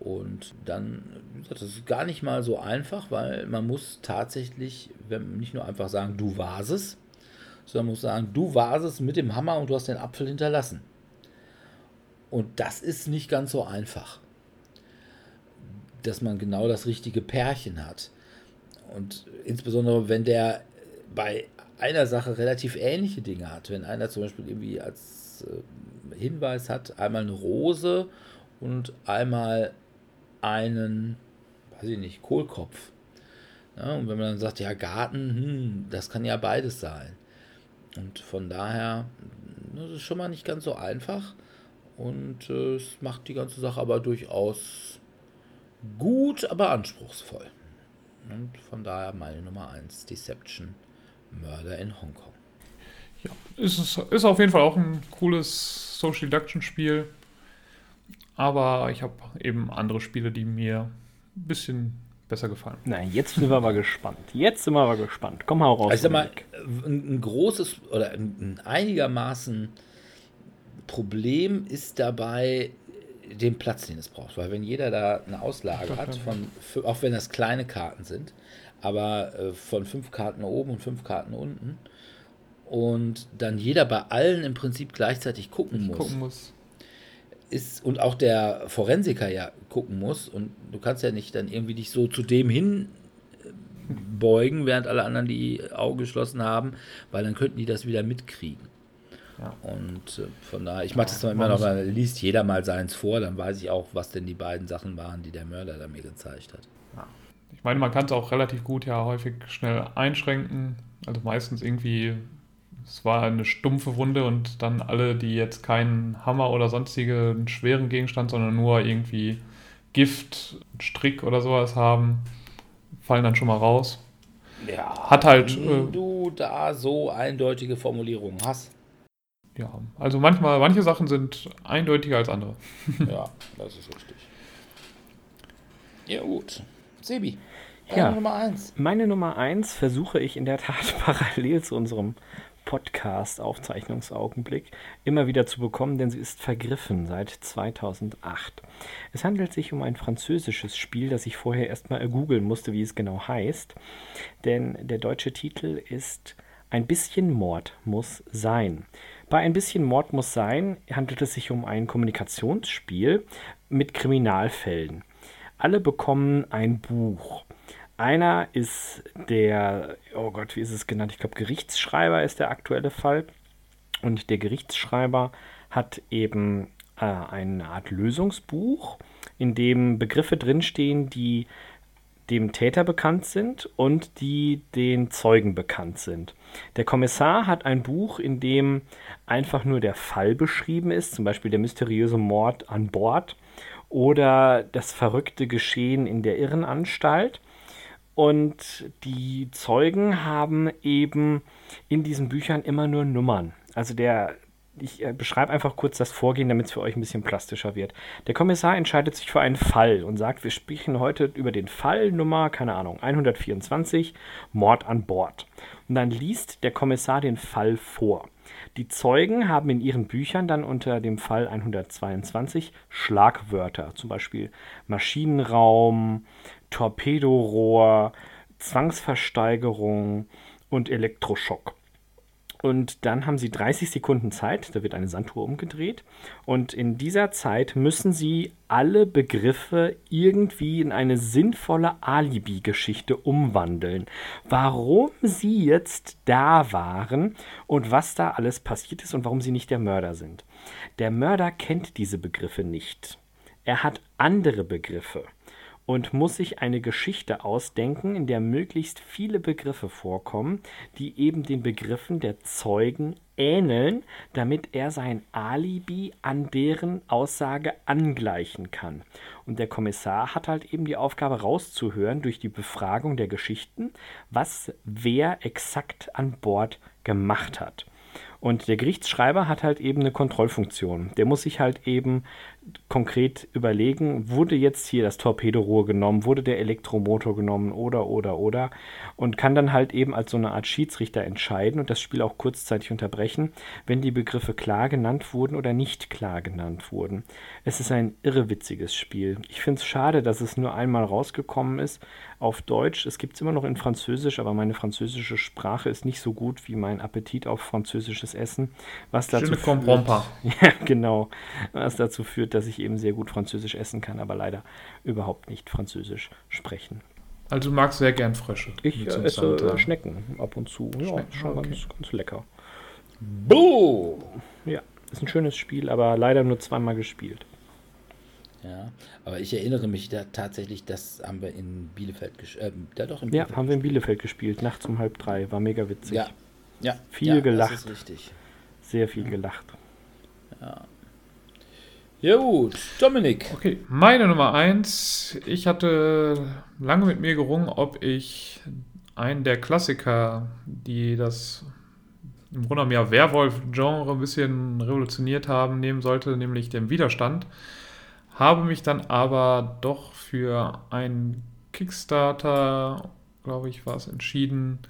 Und dann, das ist gar nicht mal so einfach, weil man muss tatsächlich, nicht nur einfach sagen, du warst es, sondern muss sagen, du warst es mit dem Hammer und du hast den Apfel hinterlassen. Und das ist nicht ganz so einfach, dass man genau das richtige Pärchen hat. Und insbesondere, wenn der bei einer Sache relativ ähnliche Dinge hat. Wenn einer zum Beispiel irgendwie als äh, Hinweis hat, einmal eine Rose und einmal einen, weiß ich nicht, Kohlkopf. Ja, und wenn man dann sagt, ja, Garten, hm, das kann ja beides sein. Und von daher, das ist schon mal nicht ganz so einfach. Und äh, es macht die ganze Sache aber durchaus gut, aber anspruchsvoll. Und von daher meine Nummer 1, Deception, Mörder in Hongkong. Ja, ist, es ist auf jeden Fall auch ein cooles Social Deduction Spiel. Aber ich habe eben andere Spiele, die mir ein bisschen besser gefallen. Nein, jetzt sind wir aber gespannt. Jetzt sind wir aber gespannt. Komm mal raus. Also, sag mal, ein, ein großes oder ein einigermaßen Problem ist dabei den Platz, den es braucht. Weil wenn jeder da eine Auslage hat, von, auch wenn das kleine Karten sind, aber äh, von fünf Karten oben und fünf Karten unten, und dann jeder bei allen im Prinzip gleichzeitig gucken muss, gucken muss. Ist, und auch der Forensiker ja gucken muss und du kannst ja nicht dann irgendwie dich so zu dem hin äh, beugen, während alle anderen die Augen geschlossen haben, weil dann könnten die das wieder mitkriegen. Ja. Und äh, von daher, ich mache das zwar immer noch, mal, liest jeder mal seins vor, dann weiß ich auch, was denn die beiden Sachen waren, die der Mörder da mir gezeigt hat. Ja. Ich meine, man kann es auch relativ gut ja häufig schnell einschränken. Also meistens irgendwie es war eine stumpfe Wunde und dann alle, die jetzt keinen Hammer oder sonstigen schweren Gegenstand, sondern nur irgendwie Gift, Strick oder sowas haben, fallen dann schon mal raus. Ja, Hat halt, wenn äh, du da so eindeutige Formulierungen hast. Ja, also manchmal, manche Sachen sind eindeutiger als andere. Ja, das ist richtig. Ja, gut. Sebi, Ja. deine Nummer eins. Meine Nummer eins versuche ich in der Tat parallel zu unserem Podcast-Aufzeichnungsaugenblick immer wieder zu bekommen, denn sie ist vergriffen seit 2008. Es handelt sich um ein französisches Spiel, das ich vorher erstmal googeln musste, wie es genau heißt. Denn der deutsche Titel ist Ein bisschen Mord muss sein. Bei Ein bisschen Mord muss sein handelt es sich um ein Kommunikationsspiel mit Kriminalfällen. Alle bekommen ein Buch. Einer ist der, oh Gott, wie ist es genannt? Ich glaube, Gerichtsschreiber ist der aktuelle Fall. Und der Gerichtsschreiber hat eben äh, eine Art Lösungsbuch, in dem Begriffe drinstehen, die dem Täter bekannt sind und die den Zeugen bekannt sind. Der Kommissar hat ein Buch, in dem einfach nur der Fall beschrieben ist, zum Beispiel der mysteriöse Mord an Bord oder das verrückte Geschehen in der Irrenanstalt. Und die Zeugen haben eben in diesen Büchern immer nur Nummern. Also der, ich äh, beschreibe einfach kurz das Vorgehen, damit es für euch ein bisschen plastischer wird. Der Kommissar entscheidet sich für einen Fall und sagt, wir sprechen heute über den Fall Nummer, keine Ahnung, 124, Mord an Bord. Und dann liest der Kommissar den Fall vor. Die Zeugen haben in ihren Büchern dann unter dem Fall 122 Schlagwörter, zum Beispiel Maschinenraum, Torpedorohr, Zwangsversteigerung und Elektroschock. Und dann haben sie 30 Sekunden Zeit, da wird eine Sanduhr umgedreht. Und in dieser Zeit müssen sie alle Begriffe irgendwie in eine sinnvolle Alibi-Geschichte umwandeln. Warum sie jetzt da waren und was da alles passiert ist und warum sie nicht der Mörder sind. Der Mörder kennt diese Begriffe nicht. Er hat andere Begriffe und muss sich eine Geschichte ausdenken, in der möglichst viele Begriffe vorkommen, die eben den Begriffen der Zeugen ähneln, damit er sein Alibi an deren Aussage angleichen kann. Und der Kommissar hat halt eben die Aufgabe rauszuhören durch die Befragung der Geschichten, was wer exakt an Bord gemacht hat. Und der Gerichtsschreiber hat halt eben eine Kontrollfunktion. Der muss sich halt eben konkret überlegen, wurde jetzt hier das Torpedorohr genommen, wurde der Elektromotor genommen oder, oder, oder. Und kann dann halt eben als so eine Art Schiedsrichter entscheiden und das Spiel auch kurzzeitig unterbrechen, wenn die Begriffe klar genannt wurden oder nicht klar genannt wurden. Es ist ein irrewitziges Spiel. Ich finde es schade, dass es nur einmal rausgekommen ist auf Deutsch. Es gibt es immer noch in Französisch, aber meine französische Sprache ist nicht so gut wie mein Appetit auf französisches Essen. Was dazu Je ne führt, ja, genau. Was dazu führt, dass ich eben sehr gut Französisch essen kann, aber leider überhaupt nicht Französisch sprechen. Also du magst sehr gern Frösche. Ich äh, esse äh, sagen. Schnecken ab und zu. Ja, Schnecken, schon okay. ganz, ganz lecker. Boom! Ja, ist ein schönes Spiel, aber leider nur zweimal gespielt. Ja, aber ich erinnere mich da tatsächlich, das haben wir in Bielefeld gespielt. Äh, ja, doch, in Ja, Bielefeld haben wir in Bielefeld gespielt, nachts um halb drei. War mega witzig. Ja, ja. Viel ja, gelacht. Das ist richtig. Sehr viel gelacht. Ja, gut. Dominik. Okay, meine Nummer eins. Ich hatte lange mit mir gerungen, ob ich einen der Klassiker, die das im Grunde genommen ja Werwolf-Genre ein bisschen revolutioniert haben, nehmen sollte, nämlich den Widerstand. Habe mich dann aber doch für einen Kickstarter, glaube ich, war es entschieden,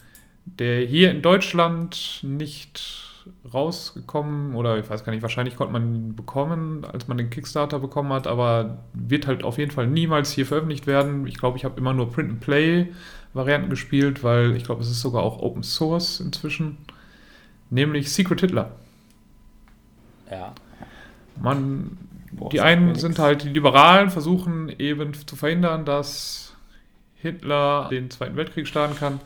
der hier in Deutschland nicht rausgekommen oder ich weiß gar nicht, wahrscheinlich konnte man ihn bekommen, als man den Kickstarter bekommen hat, aber wird halt auf jeden Fall niemals hier veröffentlicht werden. Ich glaube, ich habe immer nur Print-and-Play-Varianten gespielt, weil ich glaube, es ist sogar auch Open Source inzwischen, nämlich Secret Hitler. Ja. Man, Boah, die einen sind halt die Liberalen, versuchen eben zu verhindern, dass Hitler den Zweiten Weltkrieg starten kann.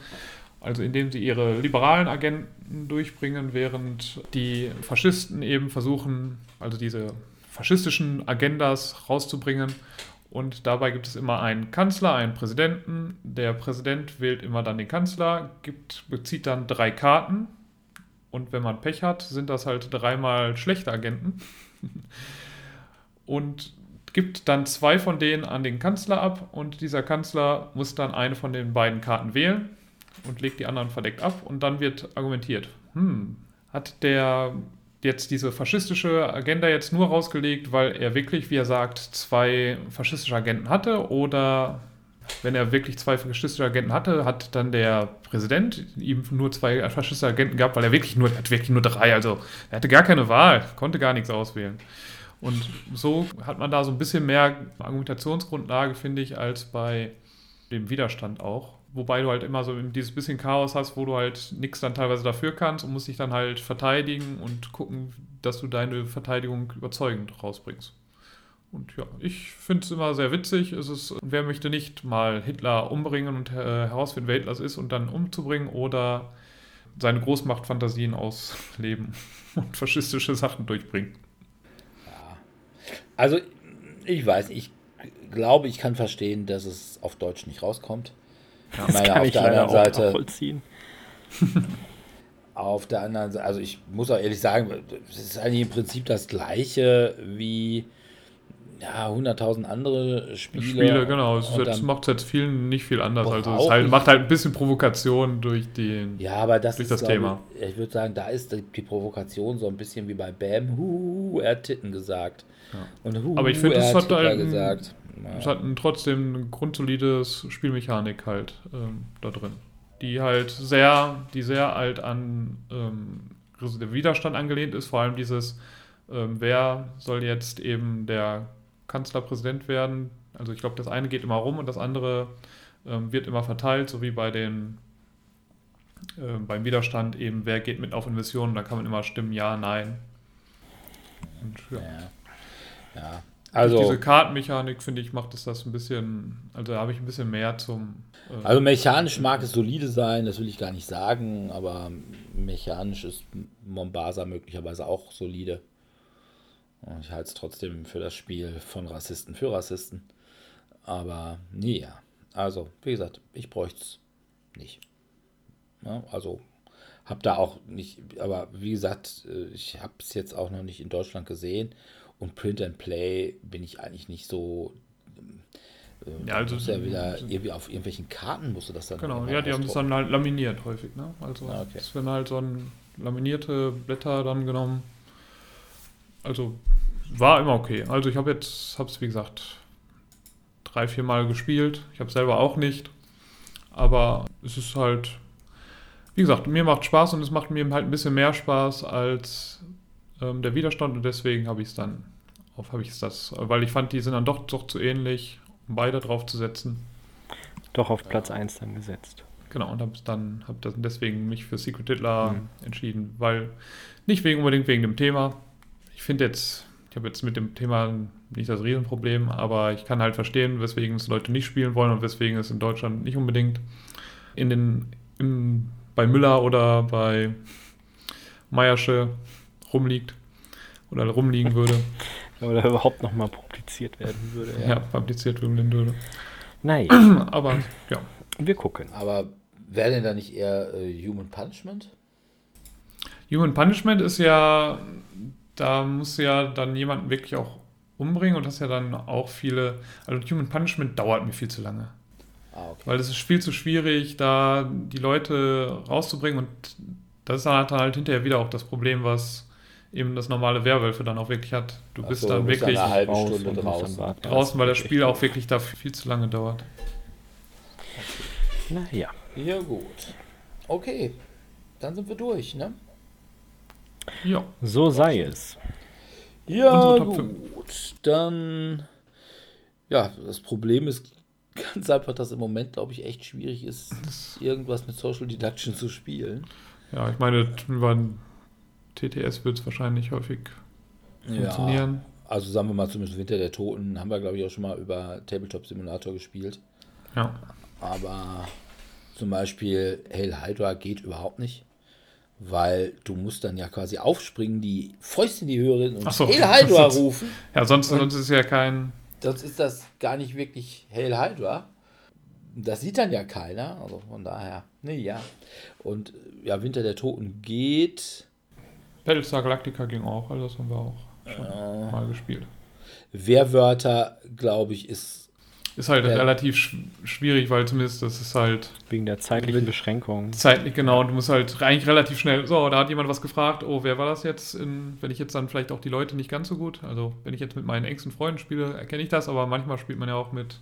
Also indem sie ihre liberalen Agenten durchbringen, während die Faschisten eben versuchen, also diese faschistischen Agendas rauszubringen. Und dabei gibt es immer einen Kanzler, einen Präsidenten. Der Präsident wählt immer dann den Kanzler, gibt, bezieht dann drei Karten, Und wenn man Pech hat, sind das halt dreimal schlechte Agenten. und gibt dann zwei von denen an den Kanzler ab und dieser Kanzler muss dann eine von den beiden Karten wählen und legt die anderen verdeckt ab und dann wird argumentiert, hm, hat der jetzt diese faschistische Agenda jetzt nur rausgelegt, weil er wirklich, wie er sagt, zwei faschistische Agenten hatte oder wenn er wirklich zwei faschistische Agenten hatte, hat dann der Präsident ihm nur zwei faschistische Agenten gehabt, weil er wirklich nur, er hat wirklich nur drei, also er hatte gar keine Wahl, konnte gar nichts auswählen. Und so hat man da so ein bisschen mehr Argumentationsgrundlage, finde ich, als bei dem Widerstand auch. Wobei du halt immer so dieses bisschen Chaos hast, wo du halt nichts dann teilweise dafür kannst und musst dich dann halt verteidigen und gucken, dass du deine Verteidigung überzeugend rausbringst. Und ja, ich finde es immer sehr witzig. Es ist, wer möchte nicht mal Hitler umbringen und äh, herausfinden, wer Hitler ist und dann umzubringen oder seine Großmachtfantasien ausleben und faschistische Sachen durchbringen. Ja. Also, ich weiß, ich glaube, ich kann verstehen, dass es auf Deutsch nicht rauskommt. Ja, das meine, kann auf ich der anderen Seite vollziehen. auf der anderen Seite, also ich muss auch ehrlich sagen, es ist eigentlich im Prinzip das gleiche wie ja, 100.000 andere Spiele. Spiele, genau. Es macht jetzt vielen nicht viel anders. Also es halt, macht halt ein bisschen Provokation durch, die, ja, aber das durch ist, das Thema. Ich, ich würde sagen, da ist die Provokation so ein bisschen wie bei Bam. Hu, er hat Titten gesagt. Ja. Und hu, aber ich finde, es hat halt gesagt. Es hat trotzdem ein grundsolides Spielmechanik halt ähm, da drin. Die halt sehr, die sehr alt an ähm, der Widerstand angelehnt ist, vor allem dieses, ähm, wer soll jetzt eben der Kanzlerpräsident werden. Also ich glaube, das eine geht immer rum und das andere ähm, wird immer verteilt, so wie bei den äh, beim Widerstand eben, wer geht mit auf Investitionen, da kann man immer stimmen, ja, nein. Und, ja. ja. ja. Also, Durch diese Kartenmechanik, finde ich, macht es das ein bisschen, also da habe ich ein bisschen mehr zum. Äh, also mechanisch mag es solide sein, das will ich gar nicht sagen, aber mechanisch ist Mombasa möglicherweise auch solide. Ich halte es trotzdem für das Spiel von Rassisten für Rassisten. Aber nee, ja. Also, wie gesagt, ich bräuchte es nicht. Ja, also, habe da auch nicht, aber wie gesagt, äh, ich habe es jetzt auch noch nicht in Deutschland gesehen. Und Print and Play bin ich eigentlich nicht so. Äh, ja, also. ja wieder irgendwie auf irgendwelchen Karten musste das dann. Genau, ja, die haben das dann halt laminiert häufig, ne? Also, ah, okay. es werden halt so ein laminierte Blätter dann genommen. Also, war immer okay. Also ich habe jetzt, habe es wie gesagt drei, vier Mal gespielt. Ich habe selber auch nicht. Aber es ist halt, wie gesagt, mir macht Spaß und es macht mir halt ein bisschen mehr Spaß als ähm, der Widerstand und deswegen habe ich es dann auf, habe ich es das, weil ich fand, die sind dann doch, doch zu ähnlich, um beide drauf zu setzen. Doch auf Platz 1 dann gesetzt. Genau, und habe dann hab das deswegen mich für Secret Hitler mhm. entschieden, weil nicht wegen unbedingt wegen dem Thema. Ich finde jetzt ich habe jetzt mit dem Thema nicht das Riesenproblem, aber ich kann halt verstehen, weswegen es Leute nicht spielen wollen und weswegen es in Deutschland nicht unbedingt in den, im, bei Müller oder bei Meiersche rumliegt oder rumliegen würde. Oder überhaupt nochmal publiziert werden würde. Ja, ja publiziert werden würde. Nein. Aber ja. Wir gucken. Aber wäre denn da nicht eher äh, Human Punishment? Human Punishment ist ja da musst du ja dann jemanden wirklich auch umbringen und hast ja dann auch viele. Also Human Punishment dauert mir viel zu lange. Ah, okay. Weil es ist viel zu schwierig, da die Leute rauszubringen und das ist dann halt hinterher wieder auch das Problem, was eben das normale Werwölfe dann auch wirklich hat. Du bist so, dann bist wirklich eine halbe Stunde draußen, draußen, draußen weil das Spiel auch wirklich da viel zu lange dauert. Naja. Ja, gut. Okay. Dann sind wir durch, ne? Ja. So sei es. Ja, gut. Dann. Ja, das Problem ist ganz einfach, dass im Moment, glaube ich, echt schwierig ist, irgendwas mit Social Deduction zu spielen. Ja, ich meine, über TTS wird es wahrscheinlich häufig funktionieren. Ja, also sagen wir mal zumindest Winter der Toten haben wir, glaube ich, auch schon mal über Tabletop Simulator gespielt. Ja. Aber zum Beispiel Hail Hydra geht überhaupt nicht weil du musst dann ja quasi aufspringen, die Fäuste in die Höhe und so, Hail Hydra rufen. Ja, sonst, sonst ist ja kein. Sonst ist das gar nicht wirklich Hail Hydra. das sieht dann ja keiner. Also von daher, nee, ja. Und ja, Winter der Toten geht. Battlestar Galactica ging auch, also das haben wir auch schon mal gespielt. Wehrwörter, glaube ich, ist. Ist halt Ja. relativ sch schwierig, weil zumindest das ist halt Wegen der zeitlichen Beschränkung. zeitlich genau. Du musst halt eigentlich relativ schnell. So, da hat jemand was gefragt. Oh, wer war das jetzt? In, wenn ich jetzt dann vielleicht auch die Leute nicht ganz so gut. Also, wenn ich jetzt mit meinen engsten Freunden spiele, erkenne ich das. Aber manchmal spielt man ja auch mit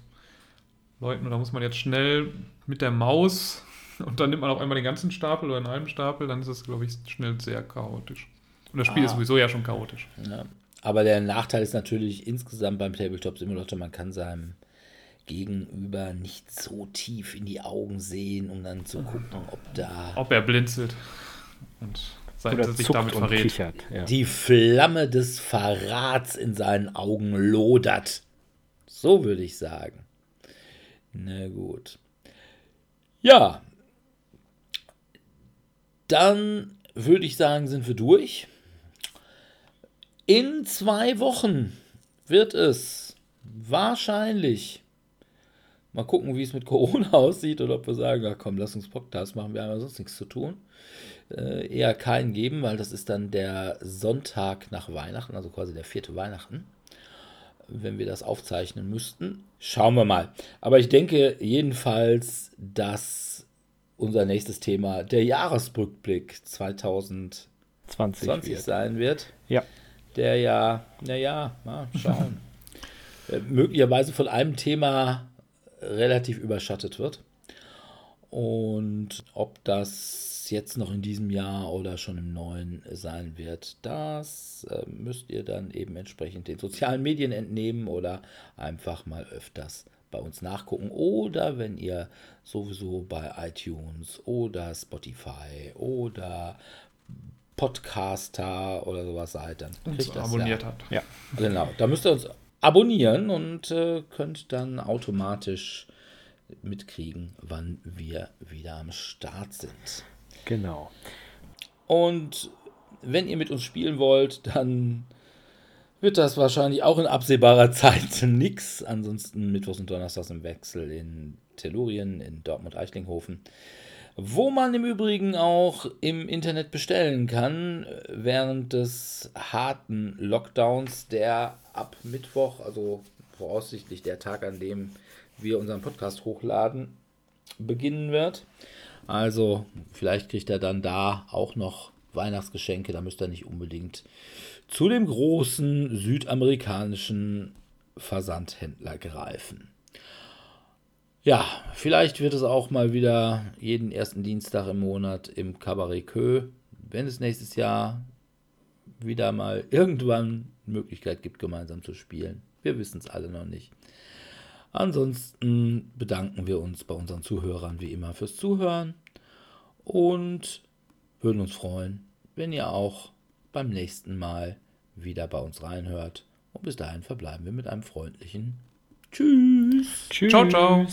Leuten und da muss man jetzt schnell mit der Maus und dann nimmt man auf einmal den ganzen Stapel oder einen halben Stapel. Dann ist es, glaube ich, schnell sehr chaotisch. Und das Spiel Ah. ist sowieso ja schon chaotisch. Ja. Aber der Nachteil ist natürlich insgesamt beim Tabletop Simulator, man kann seinem Gegenüber nicht so tief in die Augen sehen, um dann zu gucken, ob da Ob er blinzelt und seit Oder er sich zuckt damit und verrät. kichert. Ja. die Flamme des Verrats in seinen Augen lodert. So würde ich sagen. Na gut. Ja. Dann würde ich sagen, sind wir durch. In zwei Wochen wird es wahrscheinlich. Mal gucken, wie es mit Corona aussieht oder ob wir sagen, ja komm, lass uns Podcast machen, wir haben ja sonst nichts zu tun. Äh, eher keinen geben, weil das ist dann der Sonntag nach Weihnachten, also quasi der vierte Weihnachten, wenn wir das aufzeichnen müssten. Schauen wir mal. Aber ich denke jedenfalls, dass unser nächstes Thema der Jahresrückblick 2020 20 wird. sein wird Ja. der ja, naja, mal schauen, äh, möglicherweise von einem Thema relativ überschattet wird. Und ob das jetzt noch in diesem Jahr oder schon im neuen sein wird, das äh, müsst ihr dann eben entsprechend den sozialen Medien entnehmen oder einfach mal öfters bei uns nachgucken. Oder wenn ihr sowieso bei iTunes oder Spotify oder Podcaster oder sowas seid, dann Uns kriegt das abonniert ja. hat. Ja. Genau, da müsst ihr uns abonnieren und äh, könnt dann automatisch mitkriegen, wann wir wieder am Start sind. Genau. Und wenn ihr mit uns spielen wollt, dann wird das wahrscheinlich auch in absehbarer Zeit nix. Ansonsten Mittwochs und Donnerstags im Wechsel in Tellurien, in Dortmund-Eichlinghofen. Wo man im Übrigen auch im Internet bestellen kann, äh, während des harten Lockdowns, der ab Mittwoch, also voraussichtlich der Tag, an dem wir unseren Podcast hochladen, beginnen wird. Also vielleicht kriegt er dann da auch noch Weihnachtsgeschenke, da müsst ihr nicht unbedingt zu dem großen südamerikanischen Versandhändler greifen. Ja, vielleicht wird es auch mal wieder jeden ersten Dienstag im Monat im Cabaret Kö, wenn es nächstes Jahr wieder mal irgendwann Möglichkeit gibt, gemeinsam zu spielen. Wir wissen es alle noch nicht. Ansonsten bedanken wir uns bei unseren Zuhörern wie immer fürs Zuhören und würden uns freuen, wenn ihr auch beim nächsten Mal wieder bei uns reinhört. Und bis dahin verbleiben wir mit einem freundlichen Tschüss. Tschüss. Ciao, ciao.